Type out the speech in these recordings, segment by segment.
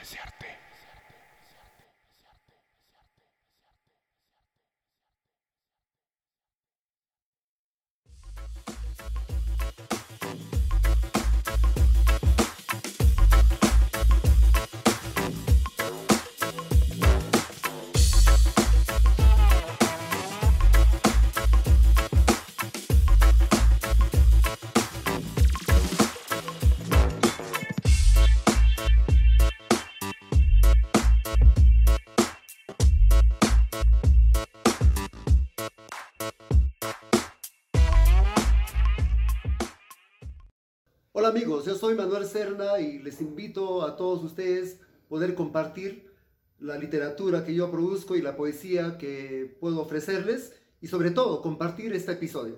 Hola amigos, yo soy Manuel Serna y les invito a todos ustedes poder compartir la literatura que yo produzco y la poesía que puedo ofrecerles y sobre todo compartir este episodio.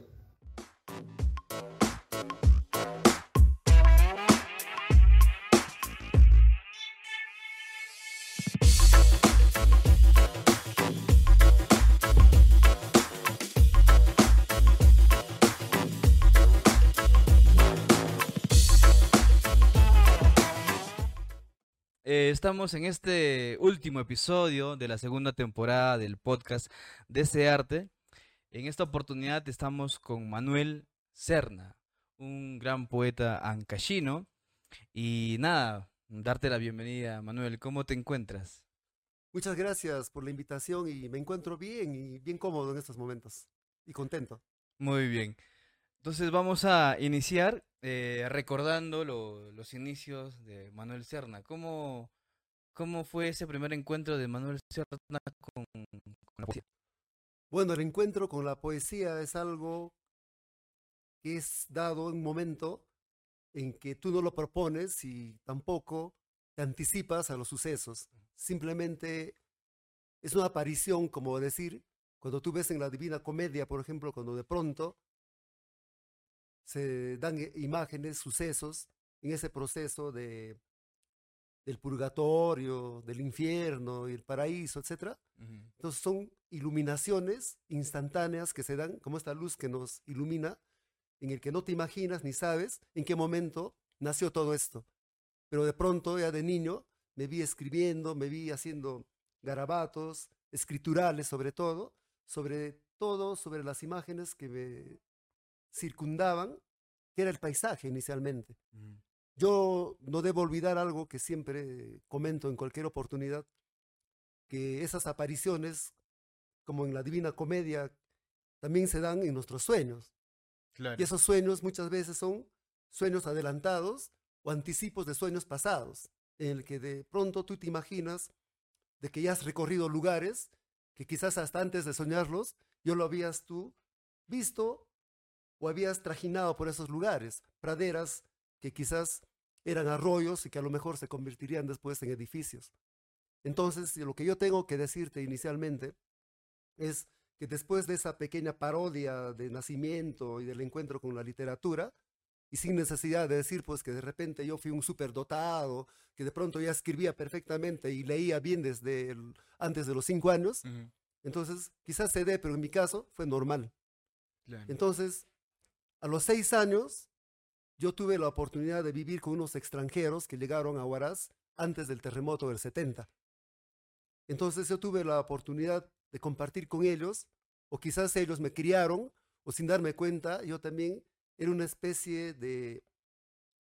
Estamos en este último episodio de la segunda temporada del podcast de ese arte. En esta oportunidad estamos con Manuel Serna, un gran poeta ancashino. Y nada, darte la bienvenida, Manuel. ¿Cómo te encuentras? Muchas gracias por la invitación y me encuentro bien y bien cómodo en estos momentos y contento. Muy bien. Entonces vamos a iniciar eh, recordando lo- los inicios de Manuel Serna. ¿Cómo, ¿Cómo fue ese primer encuentro de Manuel Serna con, con la poesía? Bueno, el encuentro con la poesía es algo que es dado en un momento en que tú no lo propones y tampoco te anticipas a los sucesos. Simplemente es una aparición, como decir, cuando tú ves en la Divina Comedia, por ejemplo, cuando de pronto se dan imágenes, sucesos en ese proceso de, del purgatorio, del infierno y el paraíso, etc. Ujú. Entonces son iluminaciones instantáneas que se dan, como esta luz que nos ilumina, en el que no te imaginas ni sabes en qué momento nació todo esto. Pero de pronto, ya de niño, me vi escribiendo, me vi haciendo garabatos, escriturales sobre todo, sobre todo, sobre las imágenes que me circundaban, que era el paisaje inicialmente. Ujú. Yo no debo olvidar algo que siempre comento en cualquier oportunidad, que esas apariciones, como en la Divina Comedia, también se dan en nuestros sueños. Claro. Y esos sueños muchas veces son sueños adelantados o anticipos de sueños pasados, en el que de pronto tú te imaginas de que ya has recorrido lugares que quizás hasta antes de soñarlos, yo lo habías tú visto o habías trajinado por esos lugares, praderas que quizás eran arroyos y que a lo mejor se convertirían después en edificios. Entonces, lo que yo tengo que decirte inicialmente es que después de esa pequeña parodia de nacimiento y del encuentro con la literatura, y sin necesidad de decir pues que de repente yo fui un superdotado, que de pronto ya escribía perfectamente y leía bien desde el- antes de los cinco años, entonces quizás se dé, pero en mi caso fue normal. Claro. Entonces, a los seis años, yo tuve la oportunidad de vivir con unos extranjeros que llegaron a Huaraz antes del terremoto del 70. Entonces yo tuve la oportunidad de compartir con ellos, o quizás ellos me criaron, o sin darme cuenta, yo también era una especie de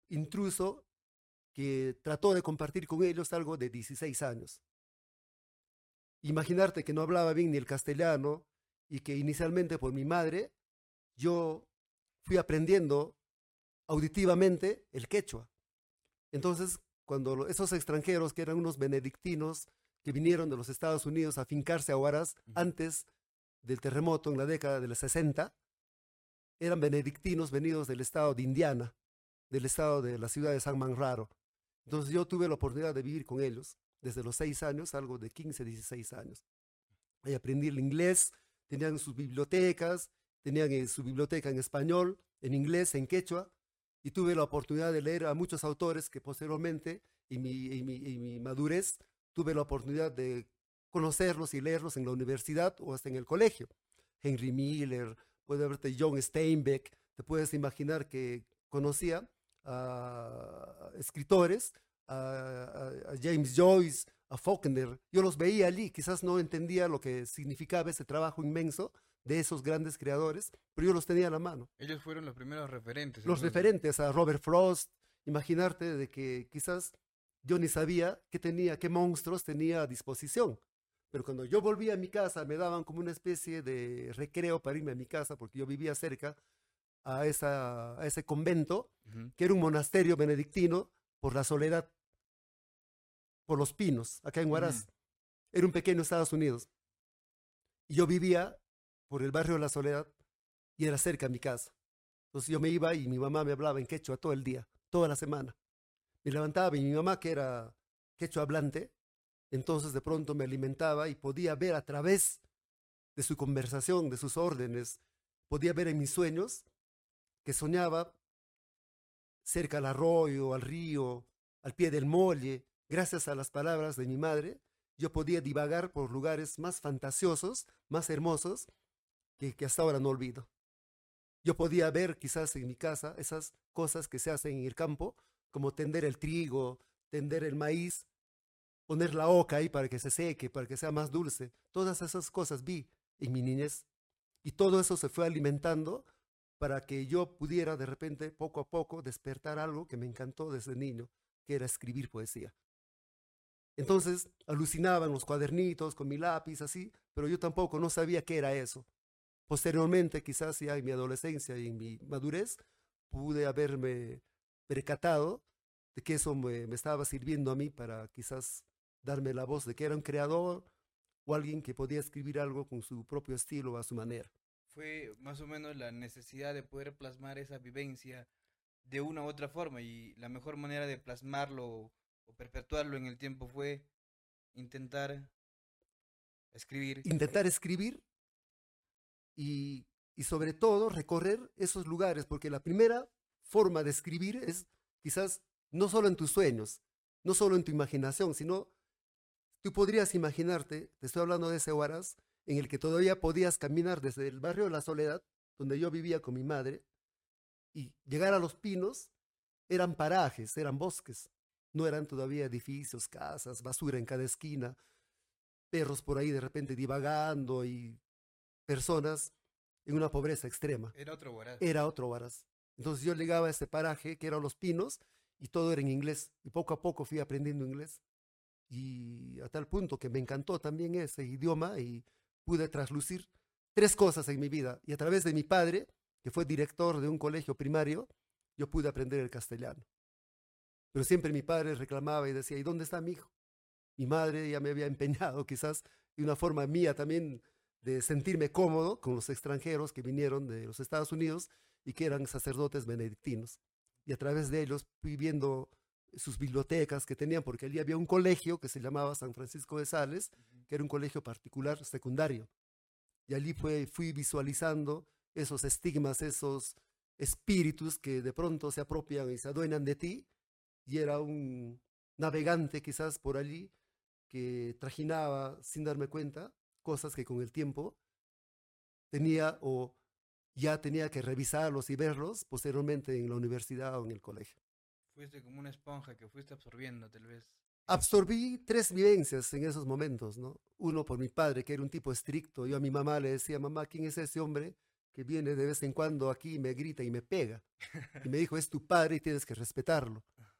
intruso que trató de compartir con ellos algo de 16 años. Imaginarte que no hablaba bien ni el castellano y que inicialmente por mi madre yo fui aprendiendo auditivamente el quechua. Entonces, cuando esos extranjeros, que eran unos benedictinos que vinieron de los Estados Unidos a fincarse a Huaraz antes del terremoto en la década de los 60, eran benedictinos venidos del estado de Indiana, del estado de la ciudad de San Manraro. Entonces yo tuve la oportunidad de vivir con ellos desde los 6 años, algo de 15, 16 años. Ahí aprendí el inglés, tenían sus bibliotecas, tenían eh, su biblioteca en español, en inglés, en quechua, y tuve la oportunidad de leer a muchos autores que posteriormente, en mi, en mi- en mi madurez, tuve la oportunidad de conocerlos y leerlos en la universidad o hasta en el colegio. Henry Miller, puede verte John Steinbeck, te puedes imaginar que conocía a escritores, a James Joyce, a Faulkner, yo los veía allí, quizás no entendía lo que significaba ese trabajo inmenso de esos grandes creadores, pero yo los tenía a la mano. Ellos fueron los primeros referentes. Los entonces. referentes a Robert Frost, imaginarte de que quizás yo ni sabía qué tenía, qué monstruos tenía a disposición. Pero cuando yo volvía a mi casa, me daban como una especie de recreo para irme a mi casa, porque yo vivía cerca a, esa, a ese convento, que era un monasterio benedictino por la soledad, por los pinos, acá en Huaraz. Era un pequeño Estados Unidos. Y yo vivía por el barrio de la Soledad y era cerca a mi casa. Entonces yo me iba y mi mamá me hablaba en quechua todo el día, toda la semana. Me levantaba y mi mamá, que era quechua hablante, entonces de pronto me alimentaba y podía ver a través de su conversación, de sus órdenes, podía ver en mis sueños que soñaba cerca al arroyo, al río, al pie del molle. Gracias a las palabras de mi madre, yo podía divagar por lugares más fantasiosos, más hermosos, que, hasta ahora no olvido. Yo podía ver quizás en mi casa esas cosas que se hacen en el campo, como tender el trigo, tender el maíz, poner la oca ahí para que se seque, para que sea más dulce. Todas esas cosas vi en mi niñez. Y todo eso se fue alimentando para que yo pudiera de repente, poco a poco, despertar algo que me encantó desde niño, que era escribir poesía. Entonces alucinaban los cuadernitos con mi lápiz, así, pero yo tampoco no sabía qué era eso. Posteriormente, quizás ya en mi adolescencia y en mi madurez, pude haberme percatado de que eso me, me estaba sirviendo a mí para quizás darme la voz de que era un creador o alguien que podía escribir algo con su propio estilo, a su manera. Fue más o menos la necesidad de poder plasmar esa vivencia de una u otra forma y la mejor manera de plasmarlo o perpetuarlo en el tiempo fue intentar escribir. Intentar escribir y, y sobre todo recorrer esos lugares, porque la primera forma de escribir es quizás no solo en tus sueños, no solo en tu imaginación, sino tú podrías imaginarte, te estoy hablando de ese Huaraz, en el que todavía podías caminar desde el barrio de la Soledad, donde yo vivía con mi madre, y llegar a los pinos, eran parajes, eran bosques, no eran todavía edificios, casas, basura en cada esquina, perros por ahí de repente divagando y personas en una pobreza extrema. Era otro Huaraz. Era otro Huaraz. Entonces yo llegaba a este paraje que eran los pinos y todo era en inglés. Y poco a poco fui aprendiendo inglés. Y a tal punto que me encantó también ese idioma y pude traslucir tres cosas en mi vida. Y a través de mi padre, que fue director de un colegio primario, yo pude aprender el castellano. Pero siempre mi padre reclamaba y decía, ¿y dónde está mi hijo? Mi madre ya me había empeñado quizás de una forma mía también de sentirme cómodo con los extranjeros que vinieron de los Estados Unidos y que eran sacerdotes benedictinos. Y a través de ellos fui viendo sus bibliotecas que tenían, porque allí había un colegio que se llamaba San Francisco de Sales, que era un colegio particular secundario. Y allí fue, fui visualizando esos estigmas, esos espíritus que de pronto se apropian y se adueñan de ti. Y era un navegante quizás por allí que trajinaba sin darme cuenta cosas que con el tiempo tenía o ya tenía que revisarlos y verlos posteriormente en la universidad o en el colegio. Fuiste como una esponja que fuiste absorbiendo, tal vez. Absorbí tres vivencias en esos momentos, ¿no? Uno por mi padre, que era un tipo estricto. Yo a mi mamá le decía, mamá, ¿quién es ese hombre que viene de vez en cuando aquí y me grita y me pega? Y me dijo, es tu padre y tienes que respetarlo.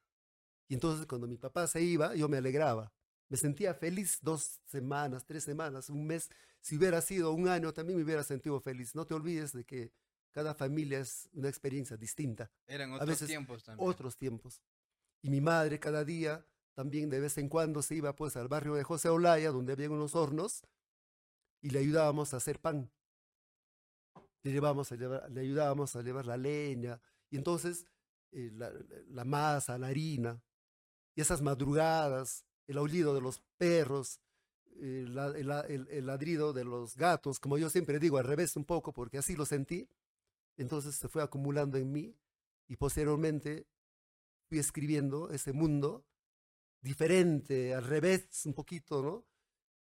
Y entonces cuando mi papá se iba, yo me alegraba. Me sentía feliz dos semanas, tres semanas, un mes. Si hubiera sido un año, también me hubiera sentido feliz. No te olvides de que cada familia es una experiencia distinta. Eran A otros veces tiempos también. Otros tiempos. Y mi madre cada día también de vez en cuando se iba pues al barrio de José Olaya, donde había unos hornos, y le ayudábamos a hacer pan. Le, a llevar, le ayudábamos a llevar la leña, y entonces eh, la, la masa, la harina, y esas madrugadas, el aullido de los perros, el ladrido de los gatos, como yo siempre digo, al revés un poco, porque así lo sentí. Entonces se fue acumulando en mí y posteriormente fui escribiendo ese mundo diferente, al revés un poquito, ¿no?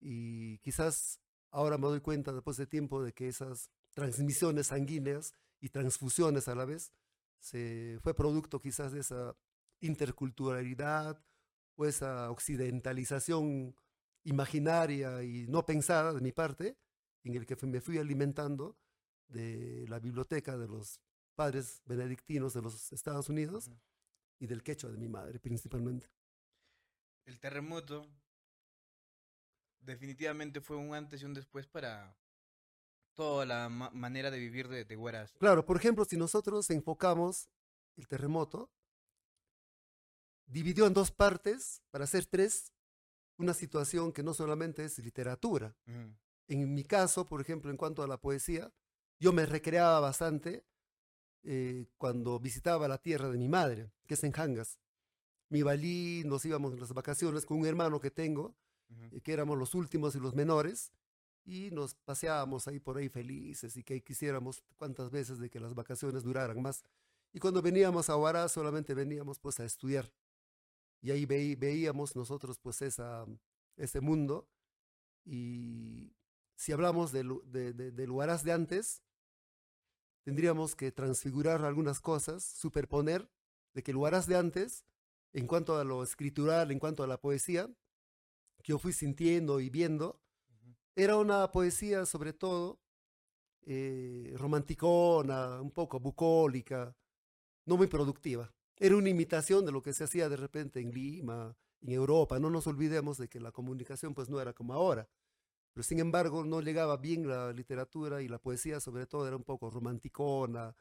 Y quizás ahora me doy cuenta después de tiempo de que esas transmisiones sanguíneas y transfusiones a la vez se fue producto quizás de esa interculturalidad o esa occidentalización imaginaria y no pensada de mi parte, en el que me fui alimentando de la biblioteca de los padres benedictinos de los Estados Unidos y del quechua de mi madre principalmente. El terremoto definitivamente fue un antes y un después para toda la manera de vivir de, de Huaraz. Claro, por ejemplo, si nosotros enfocamos el terremoto, dividió en dos partes, para hacer tres, una situación que no solamente es literatura. En mi caso, por ejemplo, en cuanto a la poesía, yo me recreaba bastante eh, cuando visitaba la tierra de mi madre, que es en Hangas. Mi balí, nos íbamos en las vacaciones con un hermano que tengo, eh, que éramos los últimos y los menores, y nos paseábamos ahí por ahí felices y que quisiéramos cuántas veces de que las vacaciones duraran más. Y cuando veníamos a Huaraz solamente veníamos pues a estudiar. Y ahí veíamos nosotros pues esa, ese mundo. Y si hablamos de, de, del Huaraz de antes, tendríamos que transfigurar algunas cosas, superponer de que Huaraz de antes, en cuanto a lo escritural, en cuanto a la poesía, que yo fui sintiendo y viendo, era una poesía sobre todo eh, romanticona, un poco bucólica, no muy productiva. Era una imitación de lo que se hacía de repente en Lima, en Europa. No nos olvidemos de que la comunicación pues no era como ahora. Pero sin embargo no llegaba bien la literatura y la poesía sobre todo era un poco romanticona,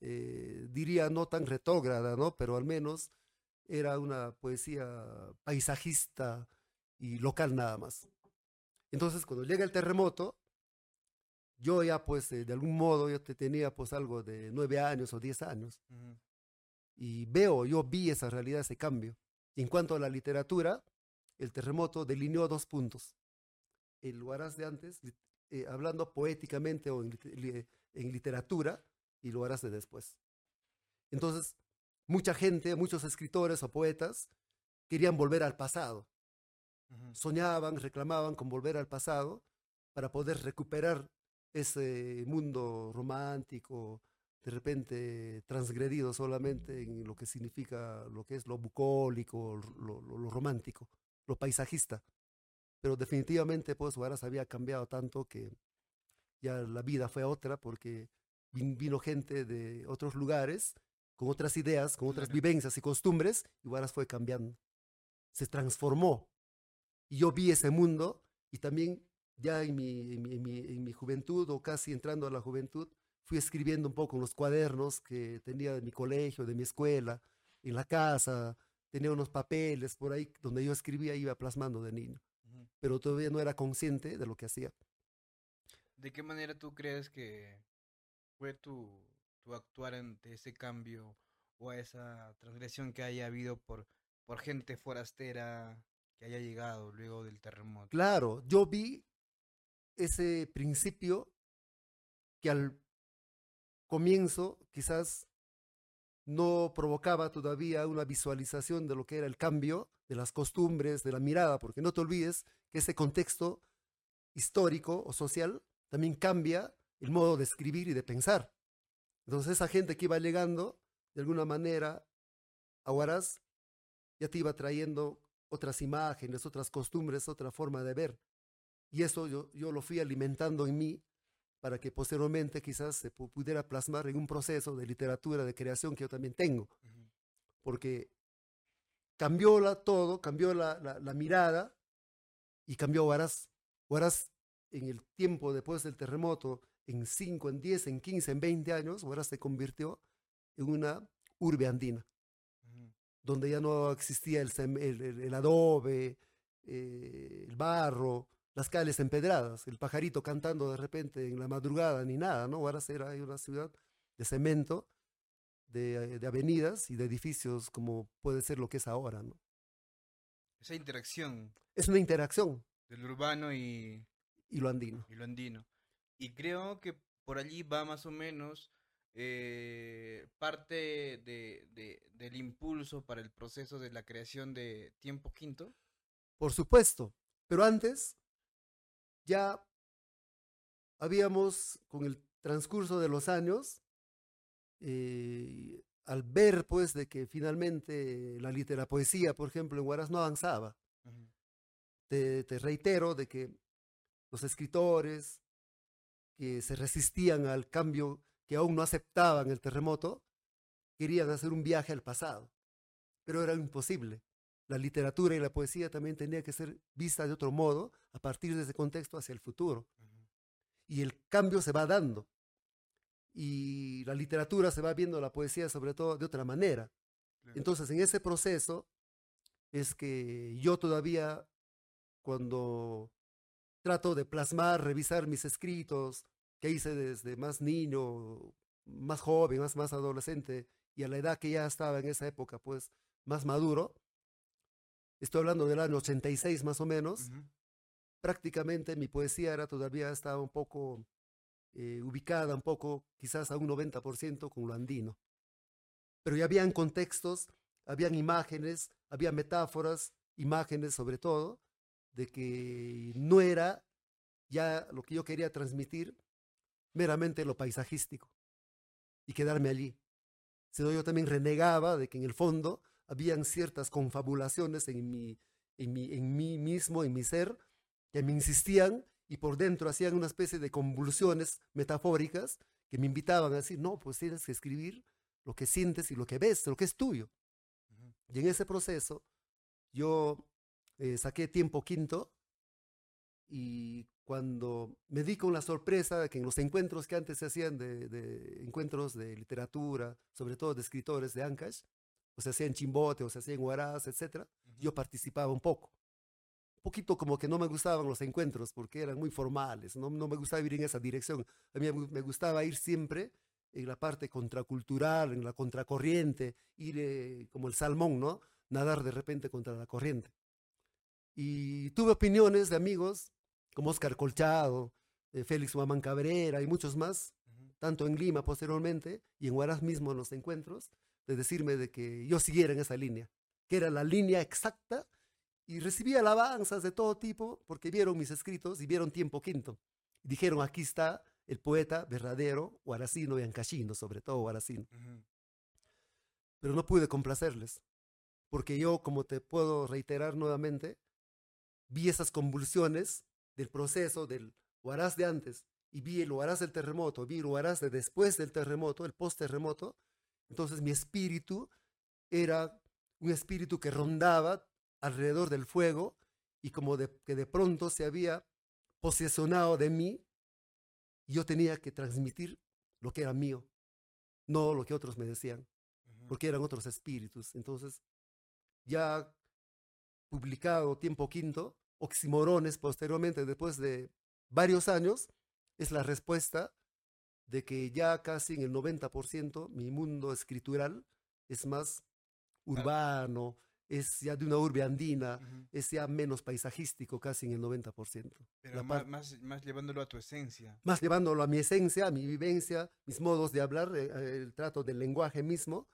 eh, diría no tan retrógrada, ¿no? Pero al menos era una poesía paisajista y local nada más. Entonces cuando llega el terremoto, yo ya pues de algún modo yo te tenía pues algo de nueve años o diez años y veo, yo vi esa realidad, ese cambio. Y en cuanto a la literatura, el terremoto delineó dos puntos. El Huaraz de antes, eh, hablando poéticamente o en, en, literatura, y el Huaraz de después. Entonces, mucha gente, muchos escritores o poetas querían volver al pasado. Soñaban, reclamaban con volver al pasado para poder recuperar ese mundo romántico, de repente transgredido solamente en lo que significa lo que es lo bucólico, lo, lo, romántico, lo paisajista. Pero definitivamente pues Huaraz había cambiado tanto que ya la vida fue otra porque vino gente de otros lugares con otras ideas, con otras vivencias y costumbres y Huaraz fue cambiando. Se transformó. Y yo vi ese mundo y también ya en mi, en mi, en mi juventud o casi entrando a la juventud, fui escribiendo un poco en los cuadernos que tenía de mi colegio, de mi escuela, en la casa, tenía unos papeles por ahí donde yo escribía iba plasmando de niño, pero todavía no era consciente de lo que hacía. ¿De qué manera tú crees que fue tu, tu actuar ante ese cambio o a esa transgresión que haya habido por, por gente forastera que haya llegado luego del terremoto? Claro, yo vi ese principio que al comienzo quizás no provocaba todavía una visualización de lo que era el cambio de las costumbres, de la mirada, porque no te olvides que ese contexto histórico o social también cambia el modo de escribir y de pensar. Entonces esa gente que iba llegando, de alguna manera, a Huaraz, ya te iba trayendo otras imágenes, otras costumbres, otra forma de ver. Y eso yo, yo lo fui alimentando en mí para que posteriormente quizás se pudiera plasmar en un proceso de literatura, de creación que yo también tengo. Porque cambió la, todo, cambió la, la, mirada y cambió Huaraz. Huaraz en el tiempo después del terremoto, en 5, en 10, en 15, en 20 años, Huaraz se convirtió en una urbe andina, donde ya no existía el, el, el adobe, eh, el barro, las calles empedradas, el pajarito cantando de repente en la madrugada, ni nada, ¿no? Ahora será una ciudad de cemento, de, de, avenidas y de edificios como puede ser lo que es ahora, ¿no? Esa interacción. Es una interacción. Del urbano y... Y lo andino. Y lo andino. Y creo que por allí va más o menos eh, parte de, de, del impulso para el proceso de la creación de Tiempo Quinto. Por supuesto, pero antes ya habíamos, con el transcurso de los años, eh, al ver pues de que finalmente la literatura poesía, por ejemplo, en Huaraz no avanzaba. te, te, reitero de que los escritores que se resistían al cambio, que aún no aceptaban el terremoto, querían hacer un viaje al pasado, pero era imposible. La literatura y la poesía también tenía que ser vista de otro modo a partir de ese contexto hacia el futuro. Y el cambio se va dando y la literatura se va viendo la poesía sobre todo de otra manera. Entonces, en ese proceso es que yo todavía, cuando trato de plasmar, revisar mis escritos que hice desde más niño, más joven, más, más adolescente, y a la edad que ya estaba en esa época, pues más maduro, estoy hablando del año 86 más o menos, prácticamente mi poesía era todavía estaba un poco eh, ubicada un poco, quizás a un 90% con lo andino. Pero ya habían contextos, habían imágenes, había metáforas, imágenes sobre todo, de que no era ya lo que yo quería transmitir meramente lo paisajístico y quedarme allí. Sino yo también renegaba de que en el fondo habían ciertas confabulaciones en mi, en mi, en mí mismo, en mi ser, que me insistían y por dentro hacían una especie de convulsiones metafóricas que me invitaban a decir, no, pues tienes que escribir lo que sientes y lo que ves, lo que es tuyo. Y en ese proceso yo eh, saqué tiempo quinto y cuando me di con la sorpresa de que en los encuentros que antes se hacían de, encuentros de literatura, sobre todo de escritores de Ancash, o se hacía en Chimbote, o se hacía en Huaraz, etc., yo participaba un poco poquito como que no me gustaban los encuentros porque eran muy formales, no, no me gustaba ir en esa dirección. A mí me gustaba ir siempre en la parte contracultural, en la contracorriente, ir eh, como el salmón, ¿no? Nadar de repente contra la corriente. Y tuve opiniones de amigos como Oscar Colchado, eh, Félix Huamán Cabrera y muchos más, tanto en Lima posteriormente y en Huaraz mismo en los encuentros, de decirme de que yo siguiera en esa línea, que era la línea exacta y recibí alabanzas de todo tipo porque vieron mis escritos y vieron Tiempo Quinto. Y dijeron, aquí está el poeta verdadero, Guaracino y Ancachino, sobre todo Guaracino. Pero no pude complacerles, porque yo, como te puedo reiterar nuevamente, vi esas convulsiones del proceso del Huaraz de antes y vi el Huaraz del terremoto, vi el Huaraz de después del terremoto, el post-terremoto. Entonces mi espíritu era un espíritu que rondaba alrededor del fuego y como de, que de pronto se había posesionado de mí, yo tenía que transmitir lo que era mío, no lo que otros me decían, porque eran otros espíritus. Entonces, ya publicado tiempo quinto, Oximorones posteriormente, después de varios años, es la respuesta de que ya casi en el 90% mi mundo escritural es más urbano, es ya de una urbe andina, es ya menos paisajístico casi en el 90%. Pero más, más, llevándolo a tu esencia. Más llevándolo a mi esencia, a mi vivencia, mis modos de hablar, eh, eh, el trato del lenguaje mismo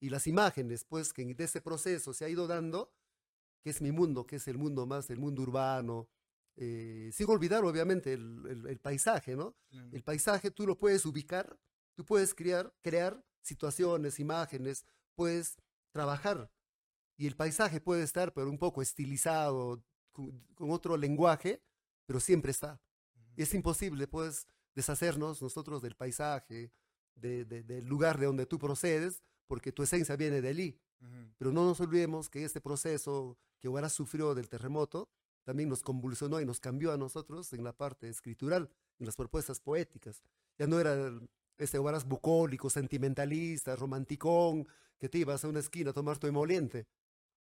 y las imágenes, pues que de ese proceso se ha ido dando, que es mi mundo, que es el mundo más, el mundo urbano, eh, sin olvidar obviamente el, el, paisaje, ¿no? El paisaje tú lo puedes ubicar, tú puedes crear, crear situaciones, imágenes, puedes trabajar y el paisaje puede estar, pero un poco estilizado, con, otro lenguaje, pero siempre está. Es imposible, pues, deshacernos nosotros del paisaje, del lugar de donde tú procedes, porque tu esencia viene de allí. Pero no nos olvidemos que este proceso que Huaraz sufrió del terremoto también nos convulsionó y nos cambió a nosotros en la parte escritural, en las propuestas poéticas. Ya no era este Huaraz bucólico, sentimentalista, romanticón, que te ibas a una esquina a tomar tu emoliente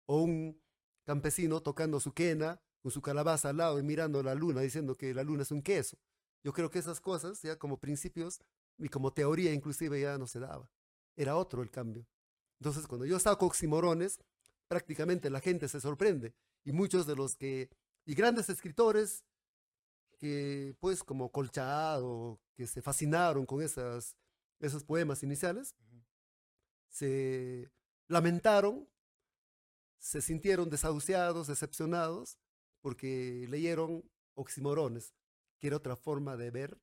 o un campesino tocando su quena con su calabaza al lado y mirando la luna diciendo que la luna es un queso. Yo creo que esas cosas ya como principios y como teoría inclusive ya no se daba. Era otro el cambio. Entonces cuando yo saco oximorones, prácticamente la gente se sorprende y muchos de los que, y grandes escritores que pues como Colchado, que se fascinaron con esas, esos poemas iniciales, se lamentaron se sintieron desahuciados, decepcionados, porque leyeron oximorones, que era otra forma de ver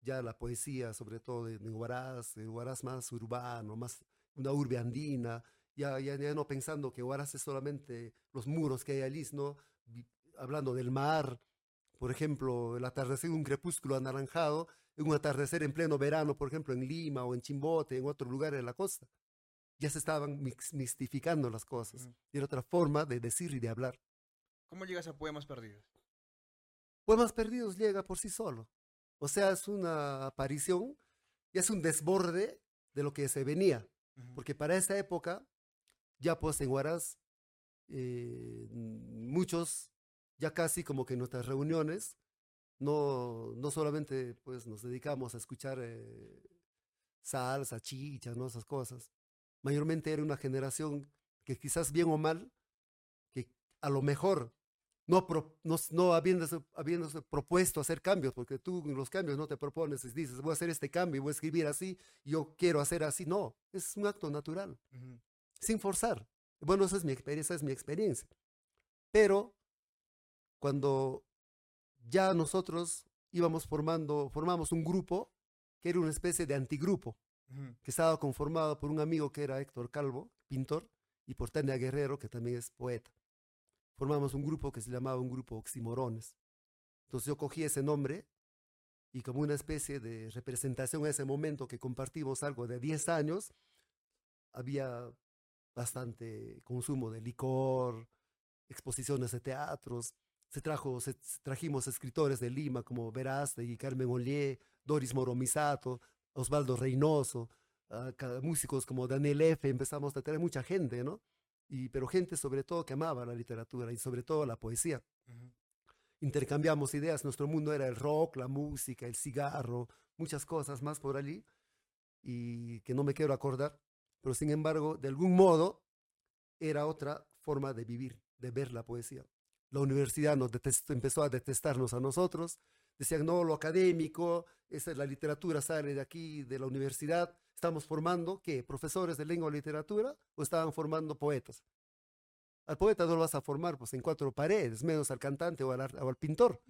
ya la poesía, sobre todo de Huaraz, de Huaraz más urbano, más, una urbe andina, ya, ya, ya no pensando que Huaraz es solamente los muros que hay allí, ¿no? Hablando del mar, por ejemplo, el atardecer, un crepúsculo anaranjado, un atardecer en pleno verano, por ejemplo, en Lima o en Chimbote, en otro lugar de la costa. Ya se estaban mistificando las cosas. Y era otra forma de decir y de hablar. ¿Cómo llegas a Poemas Perdidos? Poemas Perdidos llega por sí solo. O sea, es una aparición y es un desborde de lo que se venía. Porque para esa época, ya pues en Huaraz, eh, muchos, ya casi como que en nuestras reuniones, no, no solamente pues nos dedicamos a escuchar eh, salsa, chicha, ¿no? esas cosas. Mayormente era una generación que quizás bien o mal, que a lo mejor no, no, no habiéndose, habiéndose, propuesto hacer cambios, porque tú los cambios no te propones y dices, voy a hacer este cambio, voy a escribir así, yo quiero hacer así. No, es un acto natural, sin forzar. Bueno, esa es mi experiencia, es mi experiencia. Pero cuando ya nosotros íbamos formando, formamos un grupo que era una especie de antigrupo, que estaba conformado por un amigo que era Héctor Calvo, pintor, y por Tania Guerrero, que también es poeta formamos un grupo que se llamaba un grupo Oximorones. Entonces yo cogí ese nombre y como una especie de representación en ese momento que compartimos algo de 10 años, había bastante consumo de licor, exposiciones de teatros, se, trajo, se, trajimos escritores de Lima como y Carmen Ollier, Doris Moromisato, Osvaldo Reynoso, ah, músicos como Daniel F., empezamos a tener mucha gente, ¿no? pero gente sobre todo que amaba la literatura y sobre todo la poesía. Intercambiamos ideas, nuestro mundo era el rock, la música, el cigarro, muchas cosas más por allí, y que no me quiero acordar, pero sin embargo, de algún modo, era otra forma de vivir, de ver la poesía. La universidad nos empezó a detestarnos a nosotros, decían, no, lo académico, esa, la literatura sale de aquí, de la universidad, estamos formando, ¿qué? ¿Profesores de lengua y literatura o estaban formando poetas? Al poeta no lo vas a formar pues, en cuatro paredes, menos al cantante o al, pintor.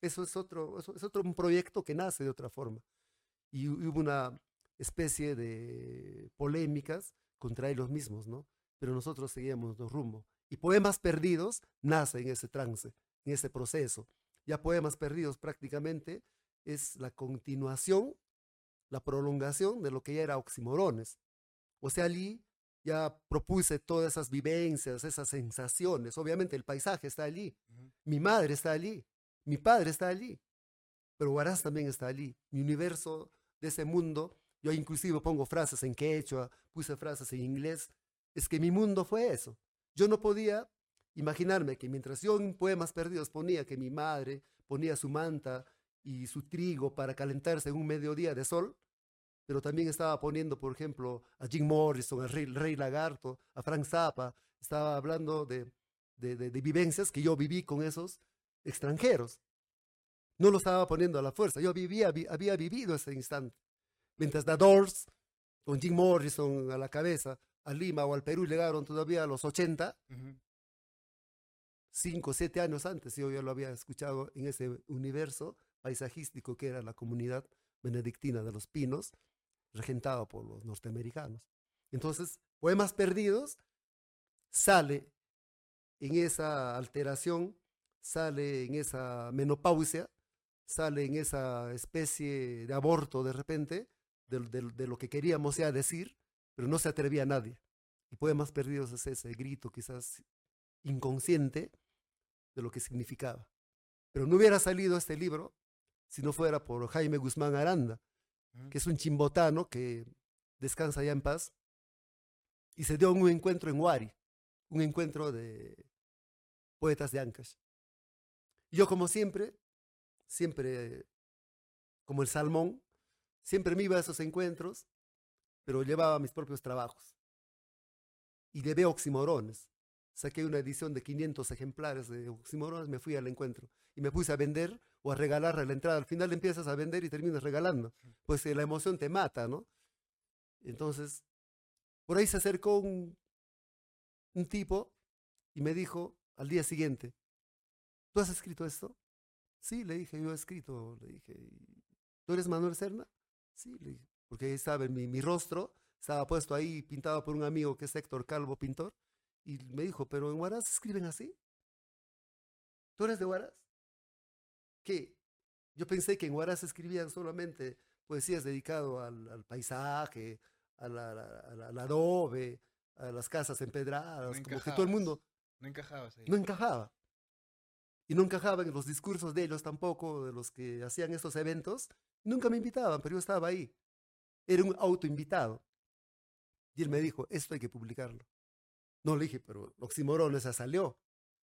Eso es otro, es otro un proyecto que nace de otra forma. Y hubo una especie de polémicas contra ellos mismos, ¿no? Pero nosotros seguíamos nuestro rumbo. Y Poemas Perdidos nace en ese trance, en ese proceso. Ya Poemas Perdidos prácticamente es la continuación, la prolongación de lo que ya era Oximorones. O sea, allí ya propuse todas esas vivencias, esas sensaciones. Obviamente el paisaje está allí, mi madre está allí, mi padre está allí, pero Huaraz también está allí. Mi universo de ese mundo, yo inclusive pongo frases en quechua, puse frases en inglés, es que mi mundo fue eso. Yo no podía imaginarme que mientras yo en Poemas Perdidos ponía que mi madre ponía su manta y su trigo para calentarse en un mediodía de sol, pero también estaba poniendo, por ejemplo, a Jim Morrison, al rey, Lagarto, a Frank Zappa, estaba hablando de, de, vivencias que yo viví con esos extranjeros. No lo estaba poniendo a la fuerza, yo vivía, había vivido ese instante. Mientras The Doors, con Jim Morrison a la cabeza, a Lima o al Perú llegaron todavía a los 80, cinco, siete años antes, yo ya lo había escuchado en ese universo paisajístico que era la comunidad benedictina de los pinos, regentado por los norteamericanos. Entonces, Poemas Perdidos sale en esa alteración, sale en esa menopausia, sale en esa especie de aborto de repente de, lo que queríamos ya decir, pero no se atrevía a nadie. Y Poemas Perdidos es ese grito quizás inconsciente de lo que significaba. Pero no hubiera salido este libro si no fuera por Jaime Guzmán Aranda, que es un chimbotano que descansa ya en paz, y se dio un encuentro en Huari, un encuentro de poetas de Ancash. Yo como siempre, siempre como el salmón, siempre me iba a esos encuentros, pero llevaba mis propios trabajos. Y de oximorones saqué una edición de 500 ejemplares de oximorones, me fui al encuentro y me puse a vender o a regalar a la entrada. Al final empiezas a vender y terminas regalando. Pues eh, la emoción te mata, ¿no? Entonces, por ahí se acercó un, un tipo y me dijo al día siguiente, ¿tú has escrito esto? Sí, le dije, yo he escrito, le dije, ¿tú eres Manuel Serna? Sí, le dije, porque ahí estaba mi, mi rostro estaba puesto ahí, pintado por un amigo que es Héctor Calvo, pintor, y me dijo, pero en Huaraz escriben así. ¿Tú eres de Huaraz? ¿Qué? Yo pensé que en Huaraz escribían solamente poesías dedicado al, al paisaje, al, al- al- adobe, a las casas empedradas, No como que todo el mundo No encajabas ahí. no encajaba. Y no encajaba en los discursos de ellos tampoco, de los que hacían estos eventos. Nunca me invitaban, pero yo estaba ahí. Era un autoinvitado. Y él me dijo, esto hay que publicarlo. No le dije, pero Oxímoron esa salió.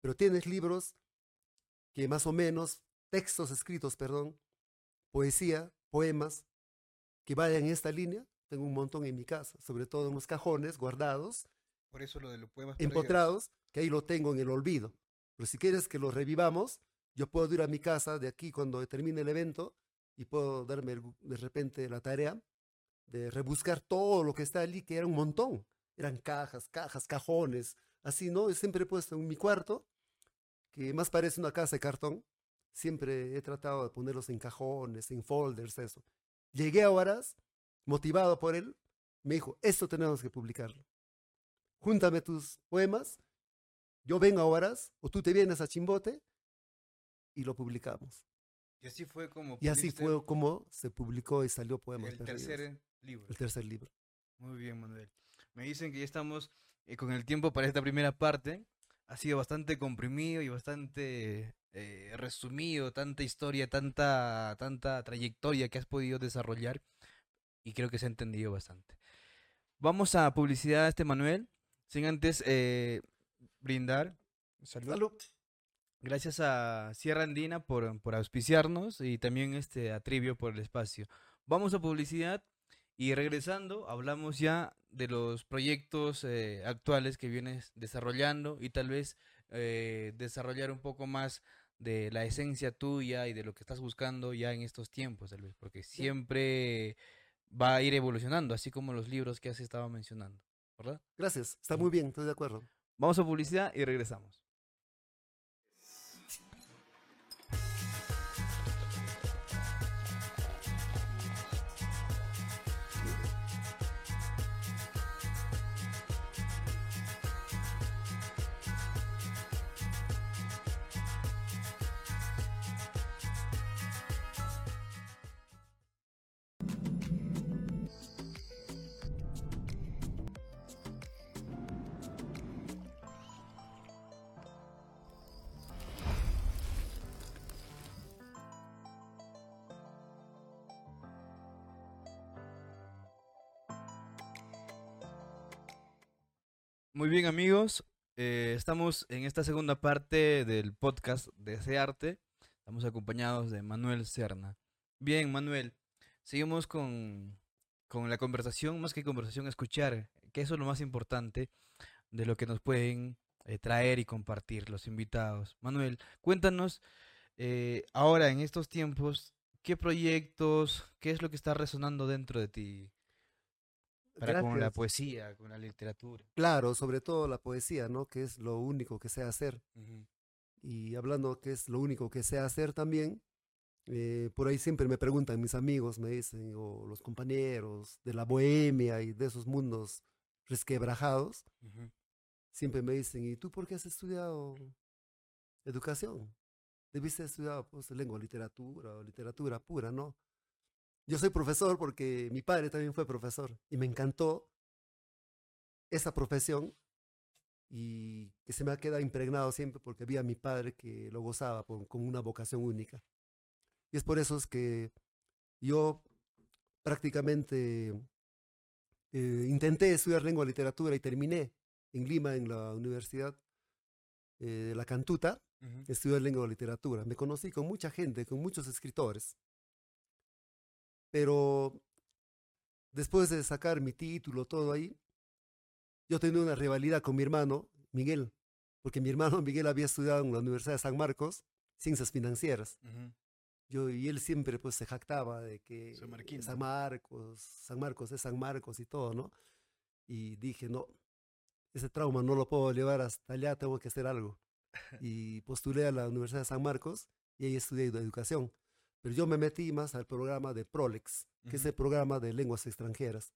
Pero tienes libros que más o menos, textos escritos, perdón, poesía, poemas, que vayan en esta línea. Tengo un montón en mi casa, sobre todo en los cajones guardados Por eso lo de los poemas empotrados, que ahí lo tengo en el olvido. Pero si quieres que lo revivamos, yo puedo ir a mi casa de aquí cuando termine el evento y puedo darme de repente la tarea de rebuscar todo lo que está allí, que era un montón. Eran cajas, cajas, cajones, así, ¿no? Yo siempre he puesto en mi cuarto, que más parece una casa de cartón. Siempre he tratado de ponerlos en cajones, en folders, eso. Llegué a Huaraz, motivado por él, me dijo, esto tenemos que publicarlo júntame tus poemas, yo vengo a Huaraz, o tú te vienes a Chimbote, y lo publicamos. Y así fue como Y así fue como se publicó y salió Poemas el Perdidos, tercer libro. el tercer libro. Muy bien, Manuel. Me dicen que ya estamos eh, con el tiempo para esta primera parte. Ha sido bastante comprimido y bastante eh, resumido, tanta historia, tanta, tanta trayectoria que has podido desarrollar y creo que se ha entendido bastante. Vamos a publicidad, este Manuel, sin antes eh, brindar. Salud. Salud. Gracias a Sierra Andina por, por auspiciarnos y también este, a Trivio por el espacio. Vamos a publicidad y regresando hablamos ya de los proyectos eh, actuales que vienes desarrollando y tal vez eh, desarrollar un poco más de la esencia tuya y de lo que estás buscando ya en estos tiempos, tal vez, porque siempre va a ir evolucionando, así como los libros que has estado mencionando, ¿verdad? Gracias, está muy bien, estoy de acuerdo. Vamos a publicidad y regresamos. Muy bien amigos, eh, estamos en esta segunda parte del podcast de ese arte. Estamos acompañados de Manuel Serna. Bien, Manuel, seguimos con, con la conversación, más que conversación, escuchar, que eso es lo más importante de lo que nos pueden eh, traer y compartir los invitados. Manuel, cuéntanos eh, ahora en estos tiempos, ¿qué proyectos, qué es lo que está resonando dentro de ti para con la poesía, con la literatura? Claro, sobre todo la poesía, ¿no? Que es lo único que sé hacer. Y hablando que es lo único que sé hacer también, eh, por ahí siempre me preguntan mis amigos, me dicen, o los compañeros de la bohemia y de esos mundos resquebrajados, siempre me dicen, ¿y tú por qué has estudiado educación? Debiste haber estudiado pues, lengua, literatura o literatura pura, ¿no? Yo soy profesor porque mi padre también fue profesor y me encantó esa profesión y que se me ha quedado impregnado siempre porque vi a mi padre que lo gozaba con, con una vocación única. Y es por eso es que yo prácticamente eh, intenté estudiar lengua y literatura y terminé en Lima, en la Universidad eh, de la Cantuta, Ujú. estudié lengua y literatura. Me conocí con mucha gente, con muchos escritores. Pero después de sacar mi título, todo ahí, yo tenía una rivalidad con mi hermano, Miguel, porque mi hermano Miguel había estudiado en la Universidad de San Marcos, ciencias financieras. Ujú. Yo, y él siempre pues se jactaba de que. San Marcos, San Marcos es San Marcos y todo, ¿no? Y dije, no, ese trauma no lo puedo llevar hasta allá, tengo que hacer algo. Y postulé a la Universidad de San Marcos y ahí estudié educación. Pero yo me metí más al programa de Prolex, que es el programa de lenguas extranjeras.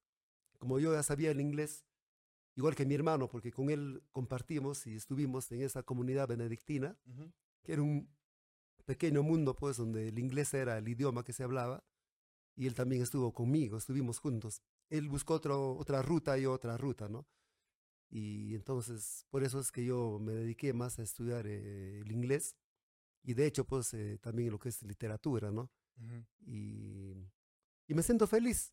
como yo ya sabía el inglés, igual que mi hermano, porque con él compartimos y estuvimos en esa comunidad benedictina, que era un pequeño mundo, pues, donde el inglés era el idioma que se hablaba, y él también estuvo conmigo, estuvimos juntos. Él buscó otro, otra ruta y otra ruta, ¿no? Y entonces, por eso es que yo me dediqué más a estudiar eh, el inglés, y de hecho, pues, eh, también lo que es literatura, ¿no? Ujú. y, y me siento feliz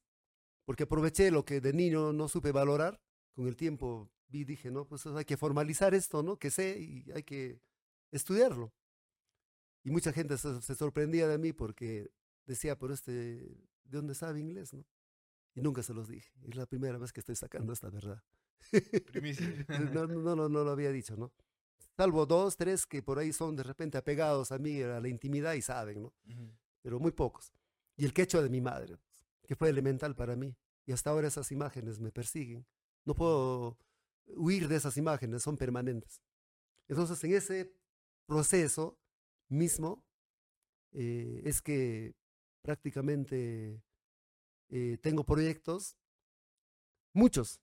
porque aproveché lo que de niño no supe valorar. Con el tiempo vi, dije, no, pues hay que formalizar esto, ¿no? Que sé y hay que estudiarlo. Y mucha gente se, se sorprendía de mí porque decía, pero este, ¿de dónde sabe inglés, no? Y nunca se los dije. Es la primera vez que estoy sacando esta verdad. Primicia. no, no, no, no, no lo había dicho, ¿no? Salvo dos, tres que por ahí son de repente apegados a mí, a la intimidad y saben, ¿no? Pero muy pocos. Y el quechua de mi madre, que fue elemental para mí. Y hasta ahora esas imágenes me persiguen. No puedo huir de esas imágenes, son permanentes. Entonces, en ese proceso mismo, eh, es que prácticamente eh, tengo proyectos, muchos.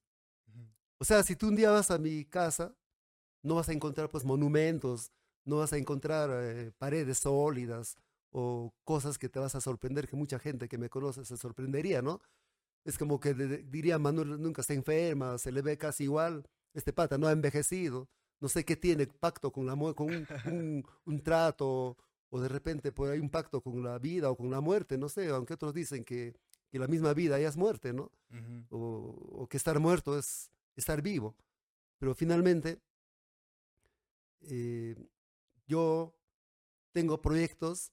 O sea, si tú un día vas a mi casa, no vas a encontrar pues monumentos, no vas a encontrar eh, paredes sólidas o cosas que te vas a sorprender, que mucha gente que me conoce se sorprendería, ¿no? Es como que de- de- diría Manuel nunca está enferma, se le ve casi igual, este pata no ha envejecido, no sé qué tiene pacto con la con un, un- un trato o de repente por ahí un pacto con la vida o con la muerte, no sé, aunque otros dicen que, que la misma vida ya es muerte, ¿no? O que estar muerto es estar vivo. Pero finalmente, eh, yo tengo proyectos,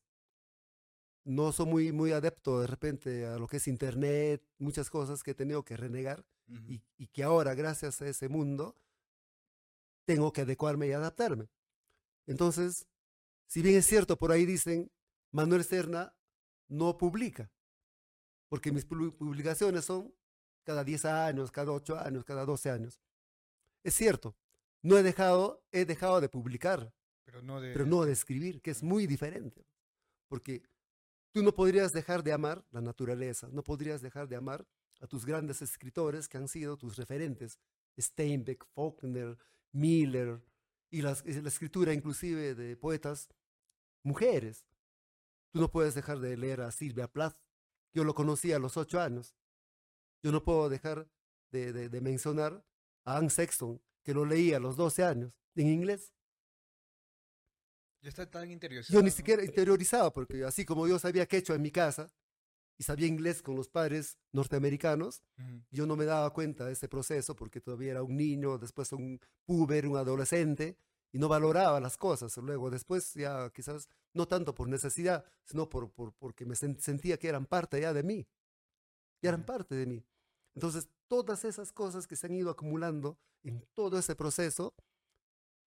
no soy muy, muy adepto de repente a lo que es Internet, muchas cosas que he tenido que renegar y, y que ahora, gracias a ese mundo, tengo que adecuarme y adaptarme. Entonces, si bien es cierto, por ahí dicen, Manuel Serna no publica, porque mis pu- publicaciones son cada 10 años, cada 8 años, cada 12 años. Es cierto, no he dejado, he dejado de publicar, Pero no de. pero no de escribir, que es muy diferente. Porque tú no podrías dejar de amar la naturaleza, no podrías dejar de amar a tus grandes escritores que han sido tus referentes, Steinbeck, Faulkner, Miller, y la escritura inclusive de poetas mujeres. Tú no puedes dejar de leer a Silvia Plath. Yo lo conocí a los ocho años. Yo no puedo dejar de, de- de mencionar a Anne Sexton, que lo leí a los 12 años, en inglés. Ya está tan interiorizado. Yo ni ¿no? siquiera interiorizaba, porque así como yo sabía quechua en mi casa y sabía inglés con los padres norteamericanos, Ujú. yo no me daba cuenta de ese proceso porque todavía era un niño, después un puber, un adolescente, y no valoraba las cosas. Luego, después ya quizás no tanto por necesidad, sino por, por, porque me sen- sentía que eran parte ya de mí, que eran Ujú. parte de mí. Entonces, todas esas cosas que se han ido acumulando en todo ese proceso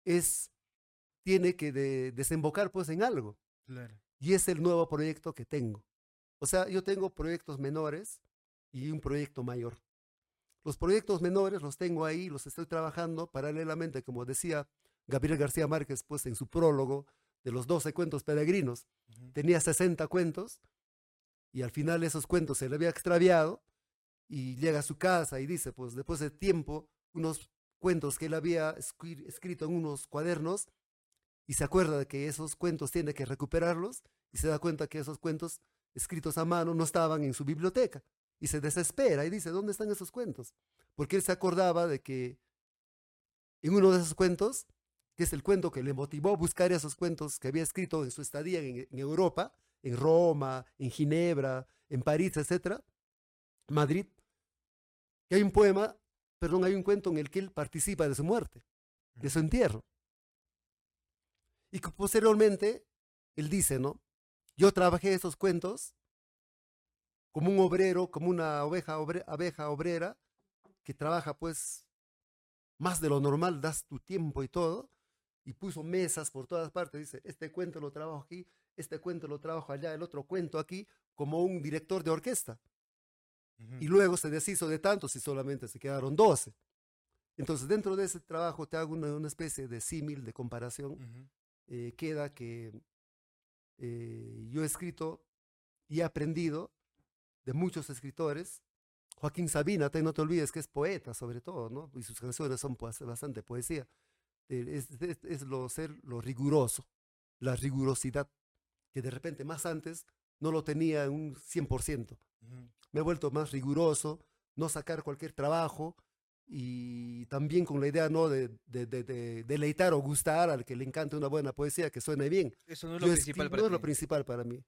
es, tiene que de- desembocar pues en algo. Claro. Y es el nuevo proyecto que tengo. O sea, yo tengo proyectos menores y un proyecto mayor. Los proyectos menores los tengo ahí, los estoy trabajando paralelamente, como decía Gabriel García Márquez, pues en su prólogo de los 12 cuentos peregrinos. Tenía 60 cuentos y al final esos cuentos se le había extraviado y llega a su casa y dice, pues después de tiempo, unos cuentos que él había escri- escrito en unos cuadernos y se acuerda de que esos cuentos tiene que recuperarlos y se da cuenta que esos cuentos escritos a mano no estaban en su biblioteca y se desespera y dice, ¿dónde están esos cuentos? Porque él se acordaba de que en uno de esos cuentos, que es el cuento que le motivó a buscar esos cuentos que había escrito en su estadía en, Europa, en Roma, en Ginebra, en París, etcétera, Madrid, que hay un poema, perdón, hay un cuento en el que él participa de su muerte, de su entierro. Y que posteriormente, él dice, ¿no? Yo trabajé esos cuentos como un obrero, como una oveja, obre- abeja obrera, que trabaja pues más de lo normal, das tu tiempo y todo, y puso mesas por todas partes, dice, este cuento lo trabajo aquí, este cuento lo trabajo allá, el otro cuento aquí, como un director de orquesta. Ujú. Y luego se deshizo de tantos y solamente se quedaron 12. Entonces, dentro de ese trabajo te hago una, una especie de símil, de comparación, Ujú. eh, queda que eh, yo he escrito y he aprendido de muchos escritores, Joaquín Sabina, te- no te olvides que es poeta sobre todo, ¿no? Y sus canciones son pues, bastante poesía. Eh, Es, es- es lo ser lo riguroso, la rigurosidad, que de repente más antes no lo tenía en un 100%. Ujú. Me he vuelto más riguroso, no sacar cualquier trabajo y también con la idea ¿no? de, de- de- de deleitar o gustar al que le encante una buena poesía, que suene bien. Eso no es lo Yo principal para no es lo ti. principal para mí.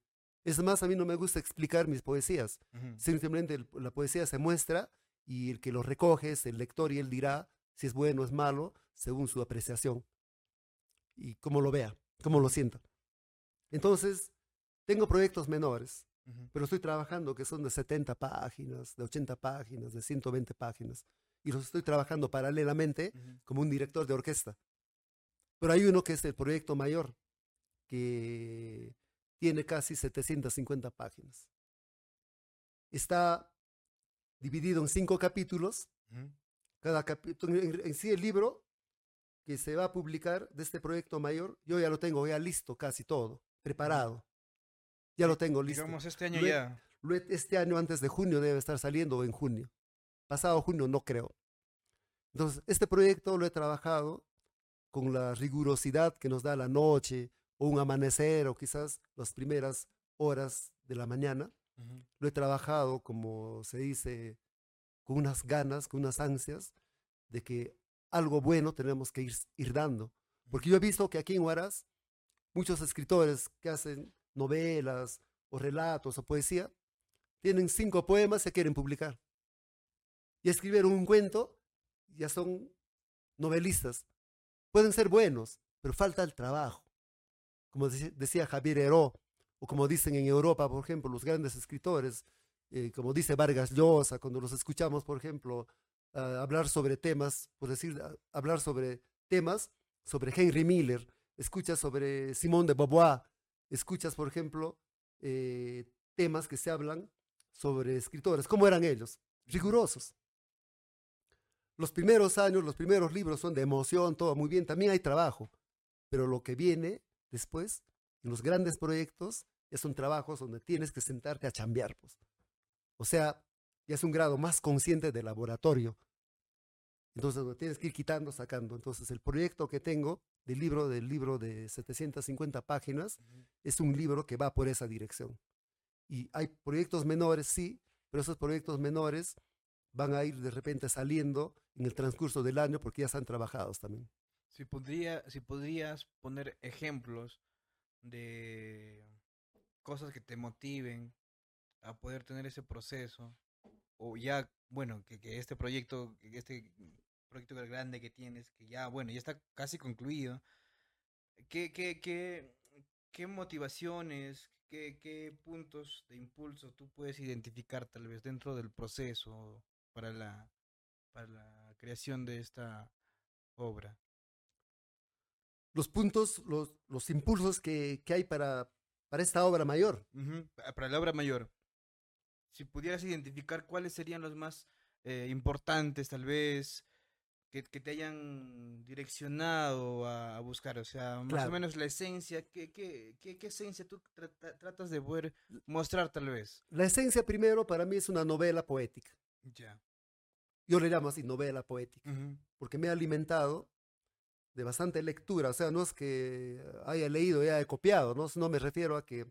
Es más, a mí no me gusta explicar mis poesías. Simplemente el- la poesía se muestra y el que lo recoge es el lector y él dirá si es bueno o es malo según su apreciación y cómo lo vea, cómo lo sienta. Entonces, tengo proyectos menores, Pero estoy trabajando que son de 70 páginas, de 80 páginas, de 120 páginas, y los estoy trabajando paralelamente como un director de orquesta. Pero hay uno que es el proyecto mayor, que tiene casi 750 páginas. Está dividido en cinco capítulos. Cada capítulo, en, en sí el libro que se va a publicar de este proyecto mayor, yo ya lo tengo ya listo, casi todo, preparado. Ya lo tengo listo. Digamos, este año Lue- ya. Lo Este año antes de junio debe estar saliendo o en junio. Pasado junio no creo. Entonces, este proyecto lo he trabajado con la rigurosidad que nos da la noche o un amanecer o quizás las primeras horas de la mañana. Ujú. Lo he trabajado, como se dice, con unas ganas, con unas ansias de que algo bueno tenemos que ir, ir dando. Porque yo he visto que aquí en Huaraz, muchos escritores que hacen novelas o relatos o poesía, tienen cinco poemas se quieren publicar. Y escribieron un cuento, ya son novelistas. Pueden ser buenos, pero falta el trabajo. Como decía Javier Heró, o como dicen en Europa, por ejemplo, los grandes escritores, eh, como dice Vargas Llosa, cuando los escuchamos, por ejemplo, ah, hablar sobre temas, por decir, ah, hablar sobre temas, sobre Henry Miller, escuchas sobre Simón de Beauvoir, escuchas, por ejemplo, eh, temas que se hablan sobre escritores. ¿Cómo eran ellos? Rigurosos. Los primeros años, los primeros libros son de emoción, todo muy bien, también hay trabajo, pero lo que viene después, en los grandes proyectos, ya son trabajos donde tienes que sentarte a chambear. Pues. O sea, ya es un grado más consciente de laboratorio. Entonces, lo tienes que ir quitando, sacando. Entonces, el proyecto que tengo del libro, del libro de 750 páginas, Ujú. es un libro que va por esa dirección. Y hay proyectos menores, sí, pero esos proyectos menores van a ir de repente saliendo en el transcurso del año porque ya están trabajados también. Si, podría, si podrías poner ejemplos de cosas que te motiven a poder tener ese proceso, o ya, bueno, que, que este proyecto, que este proyecto grande que tienes, que ya, bueno, ya está casi concluido, ¿qué, qué, qué, qué motivaciones, qué, qué puntos de impulso tú puedes identificar tal vez dentro del proceso para la, para la creación de esta obra? Los puntos, los, los impulsos que, que hay para, para esta obra mayor. Para la obra mayor. Si pudieras identificar cuáles serían los más eh, importantes, tal vez, que, que te hayan direccionado a, a buscar, o sea, más Claro. o menos la esencia, ¿qué, qué, qué, qué esencia tú trata- tratas de poder mostrar, tal vez? La esencia primero para mí es una novela poética. Ya. Yo le llamo así novela poética, Ujú, porque me ha alimentado de bastante lectura. O sea, no es que haya leído y haya copiado, ¿no? No me refiero a que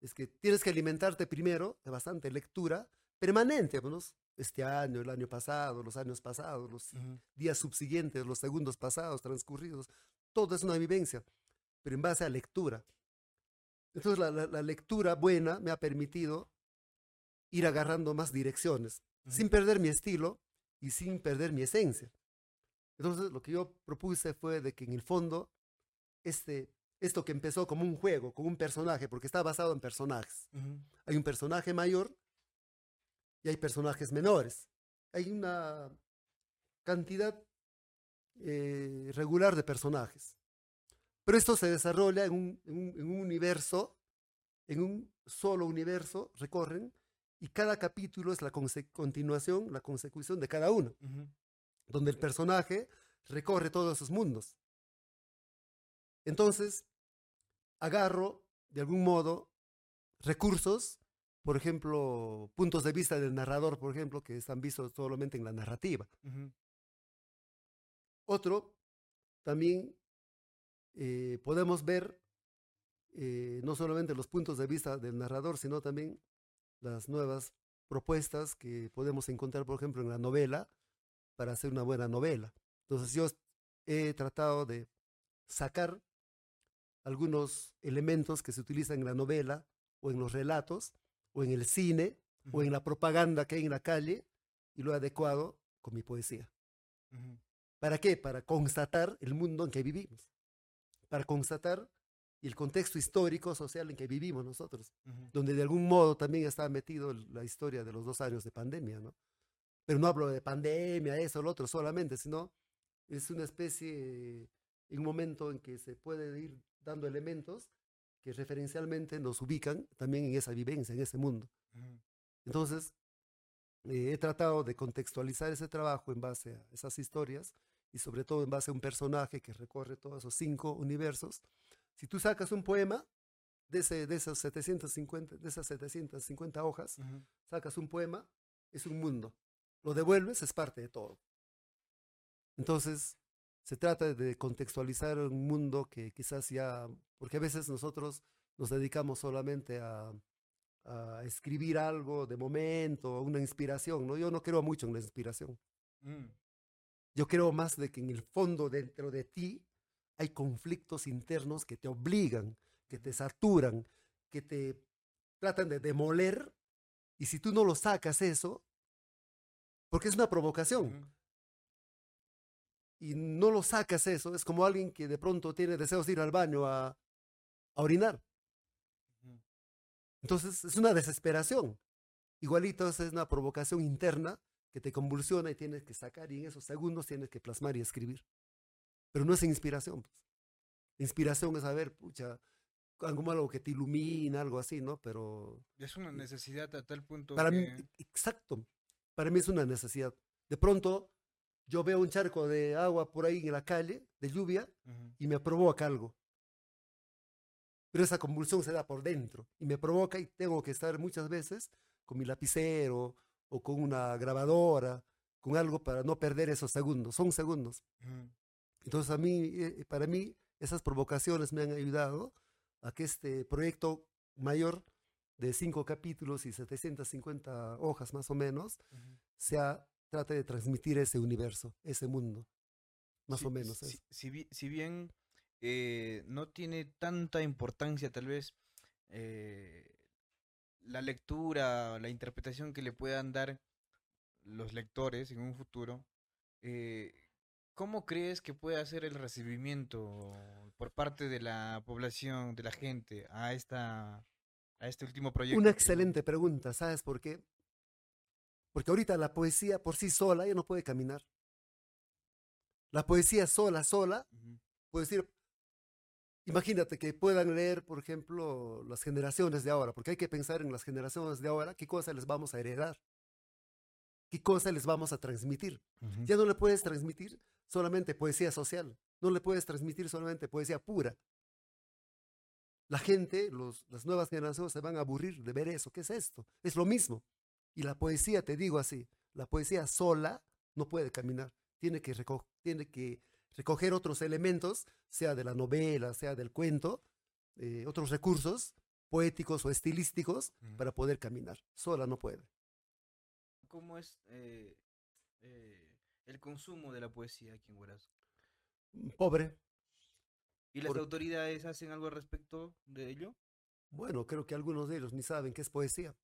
es que tienes que alimentarte primero de bastante lectura permanente, ¿no? Este año, el año pasado, los años pasados, los días subsiguientes, los segundos pasados, transcurridos. Todo es una vivencia, pero en base a lectura. Entonces la, la- la lectura buena me ha permitido ir agarrando más direcciones, sin perder mi estilo y sin perder mi esencia. Entonces lo que yo propuse fue de que en el fondo, este, esto que empezó como un juego, como un personaje, porque está basado en personajes. Hay un personaje mayor y hay personajes menores. Hay una cantidad eh, regular de personajes. Pero esto se desarrolla en un, en un- en un universo, en un solo universo, recorren, y cada capítulo es la continuación, la consecución de cada uno, donde el personaje recorre todos esos mundos. Entonces, agarro, de algún modo, recursos por ejemplo, puntos de vista del narrador, por ejemplo, que están vistos solamente en la narrativa. Otro, también eh, podemos ver eh, no solamente los puntos de vista del narrador, sino también las nuevas propuestas que podemos encontrar, por ejemplo, en la novela, para hacer una buena novela. Entonces yo he tratado de sacar algunos elementos que se utilizan en la novela o en los relatos o en el cine o en la propaganda que hay en la calle y lo he adecuado con mi poesía. Ujú. ¿Para qué? Para constatar el mundo en que vivimos, para constatar el contexto histórico, social en que vivimos nosotros, Ujú. donde de algún modo también está metido la historia de los dos años de pandemia, ¿no? Pero no hablo de pandemia, eso, lo otro solamente, sino es una especie, un momento en que se puede ir dando elementos que referencialmente nos ubican también en esa vivencia, en ese mundo. Entonces, eh, he tratado de contextualizar ese trabajo en base a esas historias y sobre todo en base a un personaje que recorre todos esos cinco universos. Si tú sacas un poema de, ese, de, esas 750, de esas 750 hojas, sacas un poema, es un mundo. Lo devuelves, es parte de todo. Entonces, se trata de contextualizar un mundo que quizás ya, porque a veces nosotros nos dedicamos solamente a, a escribir algo de momento, una inspiración, ¿no? Yo no creo mucho en la inspiración. Mm. Yo creo más de que en el fondo dentro de ti hay conflictos internos que te obligan, que te saturan, que te tratan de demoler. Y si tú no lo sacas eso, porque es una provocación. Y no lo sacas eso, es como alguien que de pronto tiene deseos de ir al baño a, a orinar. Entonces es una desesperación. Igualito es una provocación interna que te convulsiona y tienes que sacar y en esos segundos tienes que plasmar y escribir. Pero no es inspiración. Pues. Inspiración es, a ver, pucha, algo algo que te ilumina, algo así, ¿no? Pero Es una necesidad a tal punto para mí, que... exacto, para mí es una necesidad. De pronto yo veo un charco de agua por ahí en la calle, de lluvia, Ujú. y me provoca algo. Pero esa convulsión se da por dentro y me provoca y tengo que estar muchas veces con mi lapicero o con una grabadora, con algo para no perder esos segundos. Son segundos. Ujú. Entonces a mí, eh, para mí, esas provocaciones me han ayudado a que este proyecto mayor de cinco capítulos y 750 hojas más o menos, Ujú. sea, trate de transmitir ese universo, ese mundo. Más Si- o menos. Si, bien eh, no tiene tanta importancia tal vez eh, la lectura, la interpretación que le puedan dar los lectores en un futuro, eh, ¿cómo crees que puede ser el recibimiento por parte de la población, de la gente, a esta a este último proyecto? Una excelente pregunta, ¿sabes por qué? Porque ahorita la poesía por sí sola ya no puede caminar. La poesía sola, sola, puede decir, imagínate que puedan leer, por ejemplo, las generaciones de ahora, porque hay que pensar en las generaciones de ahora, qué cosa les vamos a heredar, qué cosa les vamos a transmitir. Ya no le puedes transmitir solamente poesía social, no le puedes transmitir solamente poesía pura. La gente, los, las nuevas generaciones se van a aburrir de ver eso. ¿Qué es esto? Es lo mismo. Y la poesía, te digo así, la poesía sola no puede caminar. Tiene que, reco- tiene que recoger otros elementos, sea de la novela, sea del cuento, eh, otros recursos poéticos o estilísticos para poder caminar. Sola no puede. ¿Cómo es eh, eh, el consumo de la poesía aquí en Huaraz? Pobre, ¿Y las Por- autoridades hacen algo al respecto de ello? Bueno, creo que algunos de ellos ni saben qué es poesía.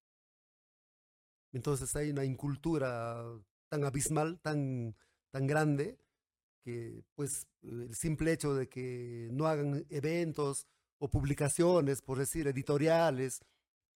Entonces hay una incultura tan abismal, tan, tan grande, que pues el simple hecho de que no hagan eventos o publicaciones, por decir, editoriales,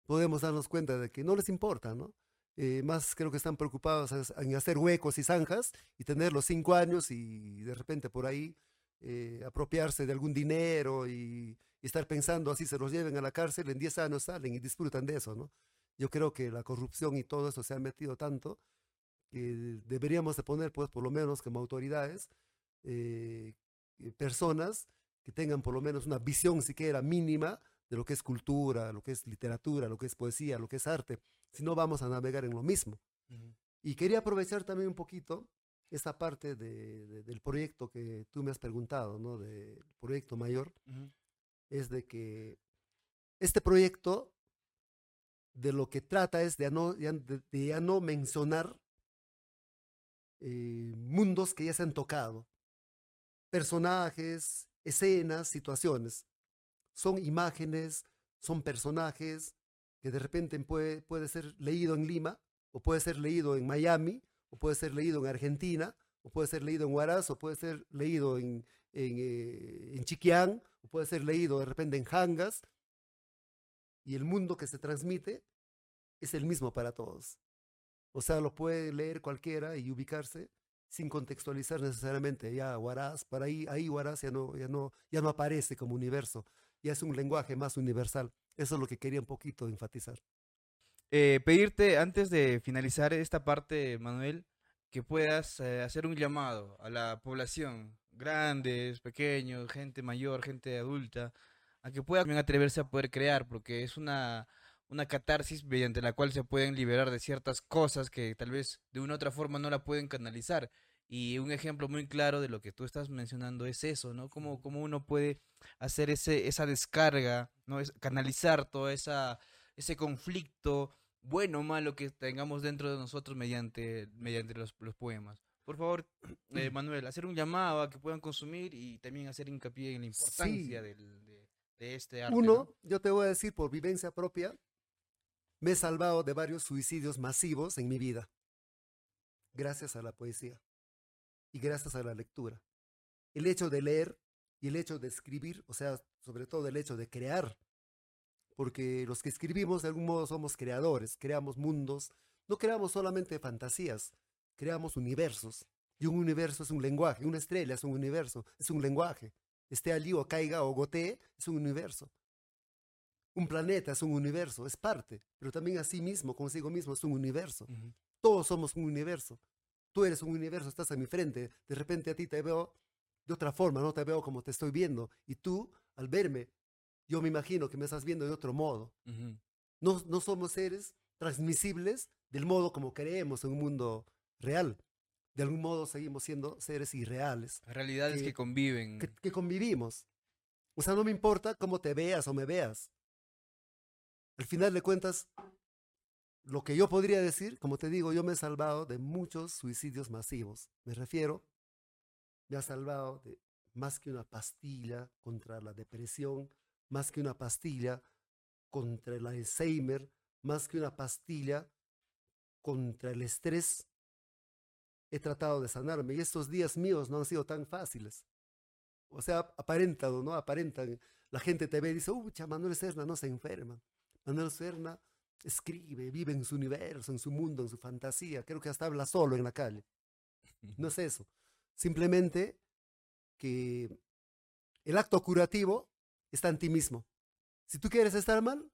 podemos darnos cuenta de que no les importa, ¿no? Eh, más creo que están preocupados en hacer huecos y zanjas y tener los cinco años y de repente por ahí eh, apropiarse de algún dinero y, y estar pensando así se los lleven a la cárcel, en 10 años salen y disfrutan de eso, ¿no? Yo creo que la corrupción y todo eso se ha metido tanto que deberíamos de poner, pues, por lo menos como autoridades, eh, eh, personas que tengan por lo menos una visión siquiera mínima de lo que es cultura, lo que es literatura, lo que es poesía, lo que es arte, si no vamos a navegar en lo mismo. Y quería aprovechar también un poquito esa parte de, del proyecto que tú me has preguntado, ¿no? Del proyecto mayor, es de que este proyecto de lo que trata es de, no, de, ya no mencionar eh, mundos que ya se han tocado, personajes, escenas, situaciones. Son imágenes, son personajes que de repente puede, puede ser leído en Lima, o puede ser leído en Miami, o puede ser leído en Argentina, o puede ser leído en Huaraz, o puede ser leído en, en, eh, en Chiquián, o puede ser leído de repente en Jangas, y el mundo que se transmite es el mismo para todos. O sea, lo puede leer cualquiera y ubicarse sin contextualizar necesariamente ya Huaraz, para ahí, ahí Huaraz ya no, ya, no, ya no aparece como universo, ya es un lenguaje más universal. Eso es lo que quería un poquito enfatizar. Eh, pedirte, antes de finalizar esta parte, Manuel, que puedas eh, hacer un llamado a la población, grandes, pequeños, gente mayor, gente adulta, a que puedan atreverse a poder crear, porque es una, una catarsis mediante la cual se pueden liberar de ciertas cosas que tal vez de una u otra forma no la pueden canalizar. Y un ejemplo muy claro de lo que tú estás mencionando es eso, ¿no? Cómo, cómo uno puede hacer ese, esa descarga, ¿no? Es canalizar todo esa, ese conflicto bueno o malo que tengamos dentro de nosotros mediante, mediante los, los poemas. Por favor, eh, Manuel, hacer un llamado a que puedan consumir y también hacer hincapié en la importancia del, de, de, este arte. Uno, yo te voy a decir por vivencia propia, me he salvado de varios suicidios masivos en mi vida, gracias a la poesía y gracias a la lectura. El hecho de leer y el hecho de escribir, o sea, sobre todo el hecho de crear, porque los que escribimos de algún modo somos creadores, creamos mundos, no creamos solamente fantasías, creamos universos. Y un universo es un lenguaje, una estrella es un universo, es un lenguaje. Esté allí o caiga o gotee, es un universo. Un planeta es un universo, es parte, pero también a sí mismo, consigo mismo, es un universo. Todos somos un universo. Tú eres un universo, estás a mi frente. De repente a ti te veo de otra forma, no te veo como te estoy viendo. Y tú, al verme, yo me imagino que me estás viendo de otro modo. no, no somos seres transmisibles del modo como creemos en un mundo real. De algún modo seguimos siendo seres irreales. Realidades que, que conviven. Que, que, convivimos. O sea, no me importa cómo te veas o me veas al final de cuentas, lo que yo podría decir, como te digo, yo me he salvado de muchos suicidios masivos. Me refiero, me ha salvado de más que una pastilla contra la depresión, más que una pastilla contra el Alzheimer, más que una pastilla contra el estrés. He tratado de sanarme y estos días míos no han sido tan fáciles. O sea, aparentado, ¿no? Aparentan. La gente te ve y dice, uy, Manuel Serna no se enferma. Manuel Serna escribe, vive en su universo, en su mundo, en su fantasía. Creo que hasta habla solo en la calle. No es eso. Simplemente que el acto curativo está en ti mismo. Si tú quieres estar mal,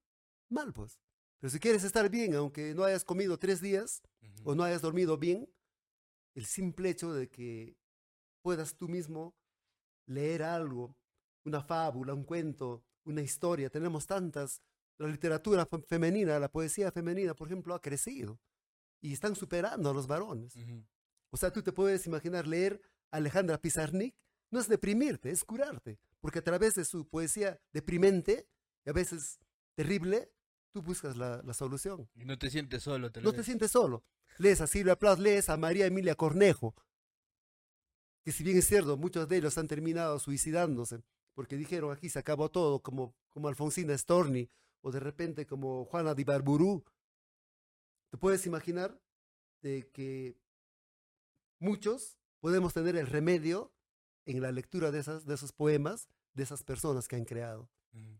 mal pues. Pero si quieres estar bien, aunque no hayas comido tres días o no hayas dormido bien, el simple hecho de que puedas tú mismo leer algo, una fábula, un cuento, una historia, tenemos tantas la literatura femenina, la poesía femenina, por ejemplo, ha crecido y están superando a los varones. O sea, tú te puedes imaginar leer a Alejandra Pizarnik, no es deprimirte, es curarte, porque a través de su poesía deprimente y a veces terrible, tú buscas la, la solución. Y no te sientes solo. no te sientes solo. Lees a Silvia Plath, lees a María Emilia Cornejo, que si bien es cierto, muchos de ellos han terminado suicidándose, porque dijeron aquí se acabó todo, como, como Alfonsina Storni o de repente como Juana de Barburú. Te puedes imaginar de que muchos podemos tener el remedio en la lectura de, esas, de esos poemas de esas personas que han creado.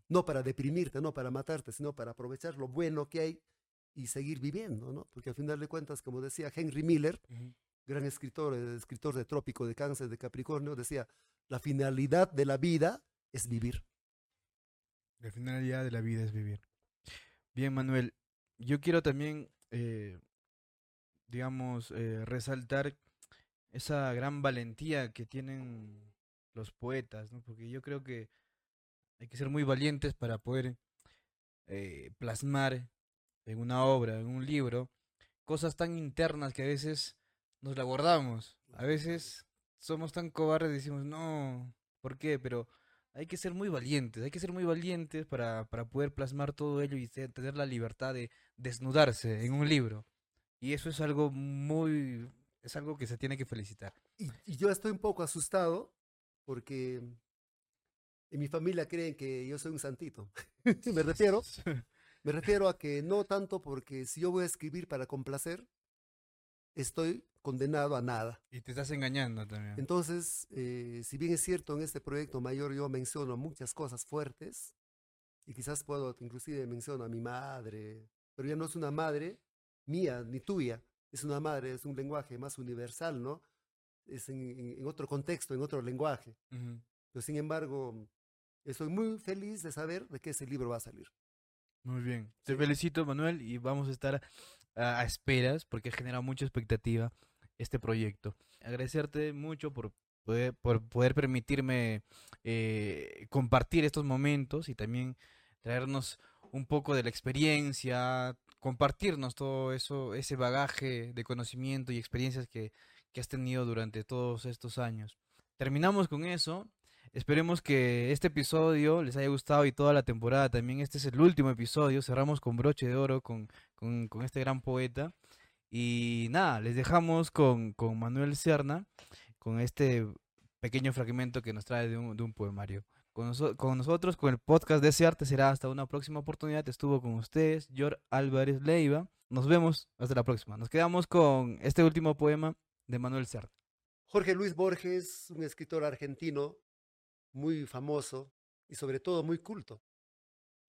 No para deprimirte, no para matarte, sino para aprovechar lo bueno que hay y seguir viviendo, ¿no? Porque al final de cuentas, como decía Henry Miller, gran escritor, escritor de Trópico de Cáncer de Capricornio, decía, la finalidad de la vida es vivir. La finalidad de la vida es vivir. Bien, Manuel, yo quiero también, eh, digamos, eh, resaltar esa gran valentía que tienen los poetas, ¿no? Porque yo creo que hay que ser muy valientes para poder eh, plasmar en una obra, en un libro, cosas tan internas que a veces nos la guardamos. A veces somos tan cobardes y decimos, no, ¿por qué? Pero hay que ser muy valientes, hay que ser muy valientes para, para poder plasmar todo ello y tener la libertad de desnudarse en un libro. Y eso es algo muy, es algo que se tiene que felicitar. Y, y yo estoy un poco asustado porque en mi familia creen que yo soy un santito. me refiero, me refiero a que no tanto porque si yo voy a escribir para complacer, estoy condenado a nada. Y te estás engañando también. Entonces, eh, si bien es cierto en este proyecto mayor yo menciono muchas cosas fuertes, y quizás puedo inclusive menciono a mi madre, pero ya no es una madre mía ni tuya, es una madre, es un lenguaje más universal, ¿no? Es en, en otro contexto, en otro lenguaje. Ujú. Pero sin embargo, estoy muy feliz de saber de que ese libro va a salir. Muy bien. Te Sí. felicito, Manuel, y vamos a estar a, a esperas porque genera mucha expectativa este proyecto. Agradecerte mucho por poder, por poder permitirme eh, compartir estos momentos y también traernos un poco de la experiencia, compartirnos todo eso, ese bagaje de conocimiento y experiencias que, que has tenido durante todos estos años. Terminamos con eso. Esperemos que este episodio les haya gustado y toda la temporada también. Este es el último episodio. Cerramos con broche de oro con, con, con este gran poeta. Y nada, les dejamos con, con Manuel Serna, con este pequeño fragmento que nos trae de un, de un poemario. Con, noso- con nosotros, con el podcast de ese arte, será hasta una próxima oportunidad. Estuvo con ustedes, George Álvarez Leiva. Nos vemos hasta la próxima. Nos quedamos con este último poema de Manuel Serna. Jorge Luis Borges, un escritor argentino muy famoso y sobre todo muy culto.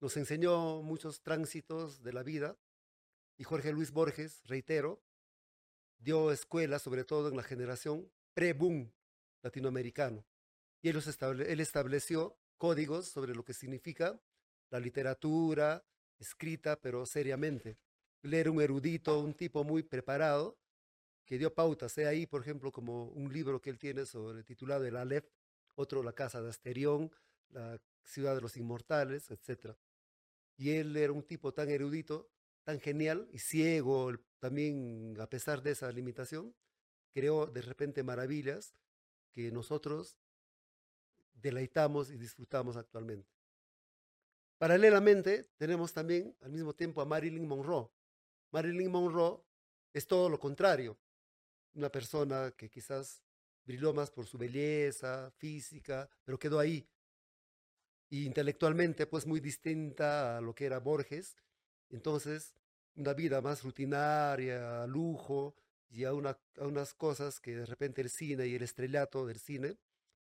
Nos enseñó muchos tránsitos de la vida y Jorge Luis Borges, reitero, dio escuela sobre todo en la generación pre-boom latinoamericano. Y él, estable- él estableció códigos sobre lo que significa la literatura escrita, pero seriamente. Él era un erudito, un tipo muy preparado, que dio pautas. He ahí, por ejemplo, como un libro que él tiene sobre titulado El Aleph, otro La Casa de Asterión, La Ciudad de los Inmortales, etc. Y él era un tipo tan erudito, tan genial y ciego también a pesar de esa limitación, creó de repente maravillas que nosotros deleitamos y disfrutamos actualmente. Paralelamente, tenemos también al mismo tiempo a Marilyn Monroe. Marilyn Monroe es todo lo contrario, una persona que quizás brilló más por su belleza física, pero quedó ahí. Y intelectualmente, pues muy distinta a lo que era Borges. Entonces, una vida más rutinaria, lujo y a, una- a unas cosas que de repente el cine y el estrellato del cine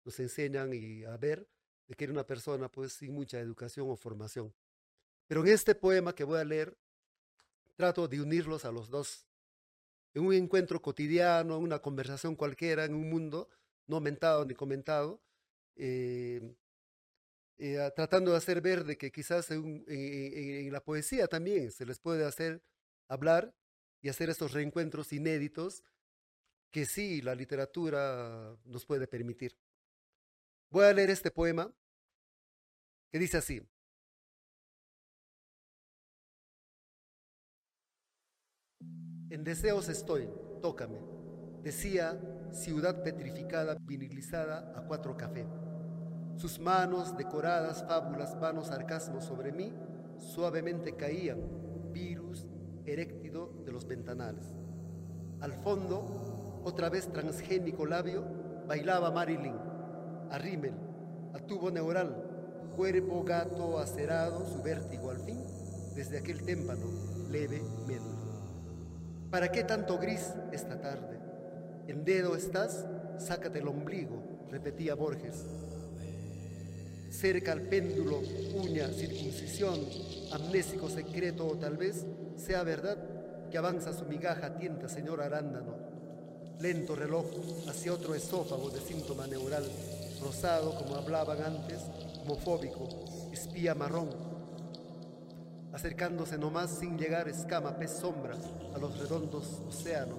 nos enseñan y a ver de que era una persona pues sin mucha educación o formación. Pero en este poema que voy a leer, trato de unirlos a los dos en un encuentro cotidiano, en una conversación cualquiera, en un mundo no mentado ni comentado, eh, eh, tratando de hacer ver de que quizás en- en la poesía también se les puede hacer hablar y hacer estos reencuentros inéditos que sí la literatura nos puede permitir. Voy a leer este poema que dice así. En deseos estoy, tócame. Decía, ciudad petrificada, vinilizada a cuatro café. Sus manos, decoradas fábulas, vanos sarcasmos sobre mí, suavemente caían, virus eréctido de los ventanales. Al fondo, otra vez transgénico labio, bailaba Marilyn, a rímel, a tubo neural, cuerpo gato acerado, su vértigo al fin, desde aquel témpano, leve médula. ¿Para qué tanto gris esta tarde? En dedo estás, sácate el ombligo, repetía Borges. Cerca al péndulo, uña, circuncisión, amnésico secreto o tal vez sea verdad que avanza su migaja tienta, señor arándano. Lento reloj hacia otro esófago de síntoma neural, rosado como hablaban antes, homofóbico, espía marrón, acercándose nomás sin llegar escama, pez sombra a los redondos océanos,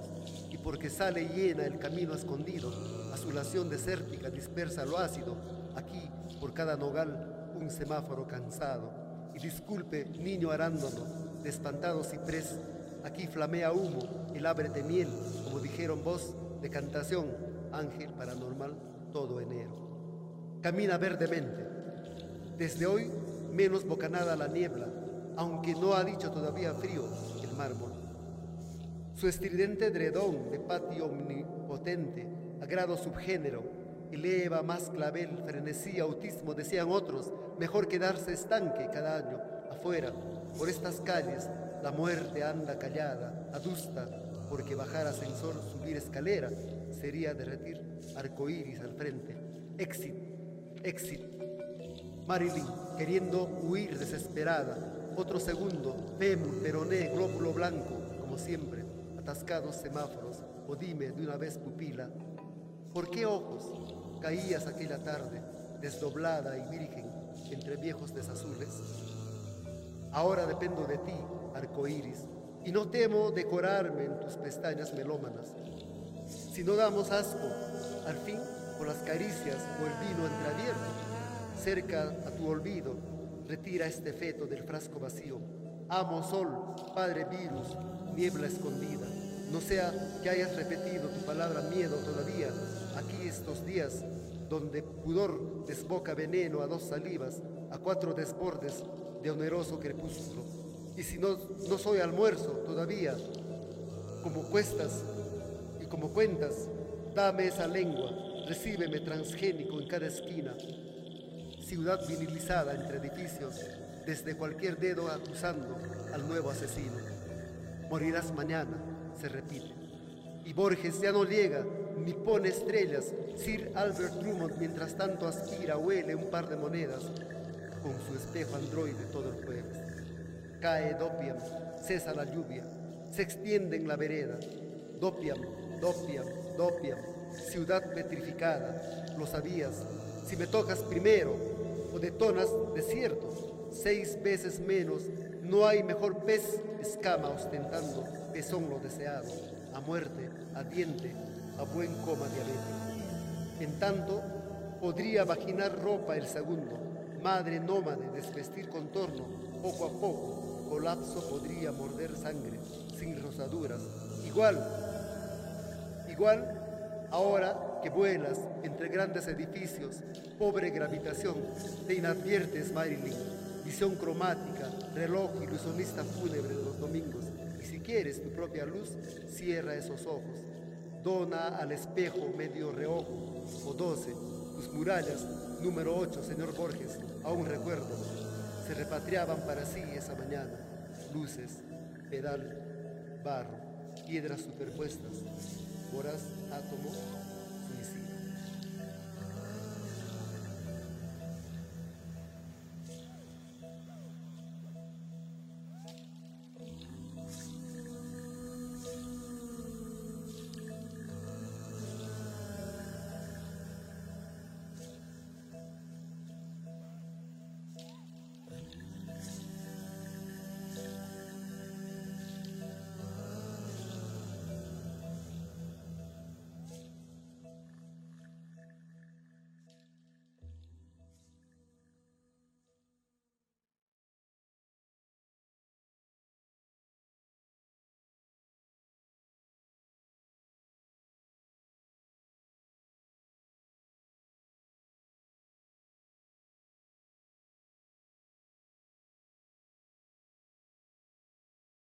y porque sale llena el camino escondido, azulación desértica dispersa lo ácido, aquí por cada nogal un semáforo cansado, y disculpe, niño arándano, de espantado ciprés, aquí flamea humo, el abre de miel, como dijeron vos, de cantación, ángel paranormal, todo enero. Camina verdemente. Desde hoy, menos bocanada la niebla, aunque no ha dicho todavía frío el mármol. Su estridente dredón de patio omnipotente, a grado subgénero, eleva más clavel, frenesí, autismo, decían otros, mejor quedarse estanque cada año, afuera, por estas calles, la muerte anda callada, adusta, porque bajar ascensor, subir escalera, sería derretir arcoíris al frente. Exit, exit. Marilyn, queriendo huir desesperada. Otro segundo, fémur, peroné, glóbulo blanco, como siempre, atascados semáforos. O dime de una vez, pupila, ¿por qué ojos caías aquella tarde, desdoblada y virgen, entre viejos desazules? Ahora dependo de ti, arcoíris, y no temo decorarme en tus pestañas melómanas. Si no damos asco, al fin, por las caricias o el vino entreabierto, cerca a tu olvido, retira este feto del frasco vacío. Amo sol, padre virus, niebla escondida. No sea que hayas repetido tu palabra miedo todavía, aquí estos días, donde pudor desboca veneno a dos salivas, a cuatro desbordes de oneroso crepúsculo. Y si no, no soy almuerzo todavía, como cuestas y como cuentas, dame esa lengua, recíbeme transgénico en cada esquina. Ciudad vinilizada entre edificios, desde cualquier dedo acusando al nuevo asesino. Morirás mañana, se repite. Y Borges ya no llega ni pone estrellas. Sir Albert Drummond mientras tanto aspira, huele un par de monedas con su espejo androide todo el jueves. Cae Dopiam, cesa la lluvia, se extiende en la vereda. Dopiam, Dopiam, Dopiam, ciudad petrificada, lo sabías. Si me tocas primero o detonas desierto, seis veces menos, no hay mejor pez escama ostentando pezón lo deseado, a muerte, a diente, a buen coma diabético. En tanto, podría vaginar ropa el segundo, madre nómade, desvestir contorno, poco a poco, colapso podría morder sangre, sin rosaduras. Igual, igual, ahora que vuelas entre grandes edificios, pobre gravitación, te inadviertes, Marilyn, visión cromática, reloj ilusionista fúnebre de los domingos, y si quieres tu propia luz, cierra esos ojos, dona al espejo medio reojo, o doce, tus murallas, número 8, señor Borges, aún recuerdo, se repatriaban para sí esa mañana, luces, pedal, barro, piedras superpuestas, horas, átomos,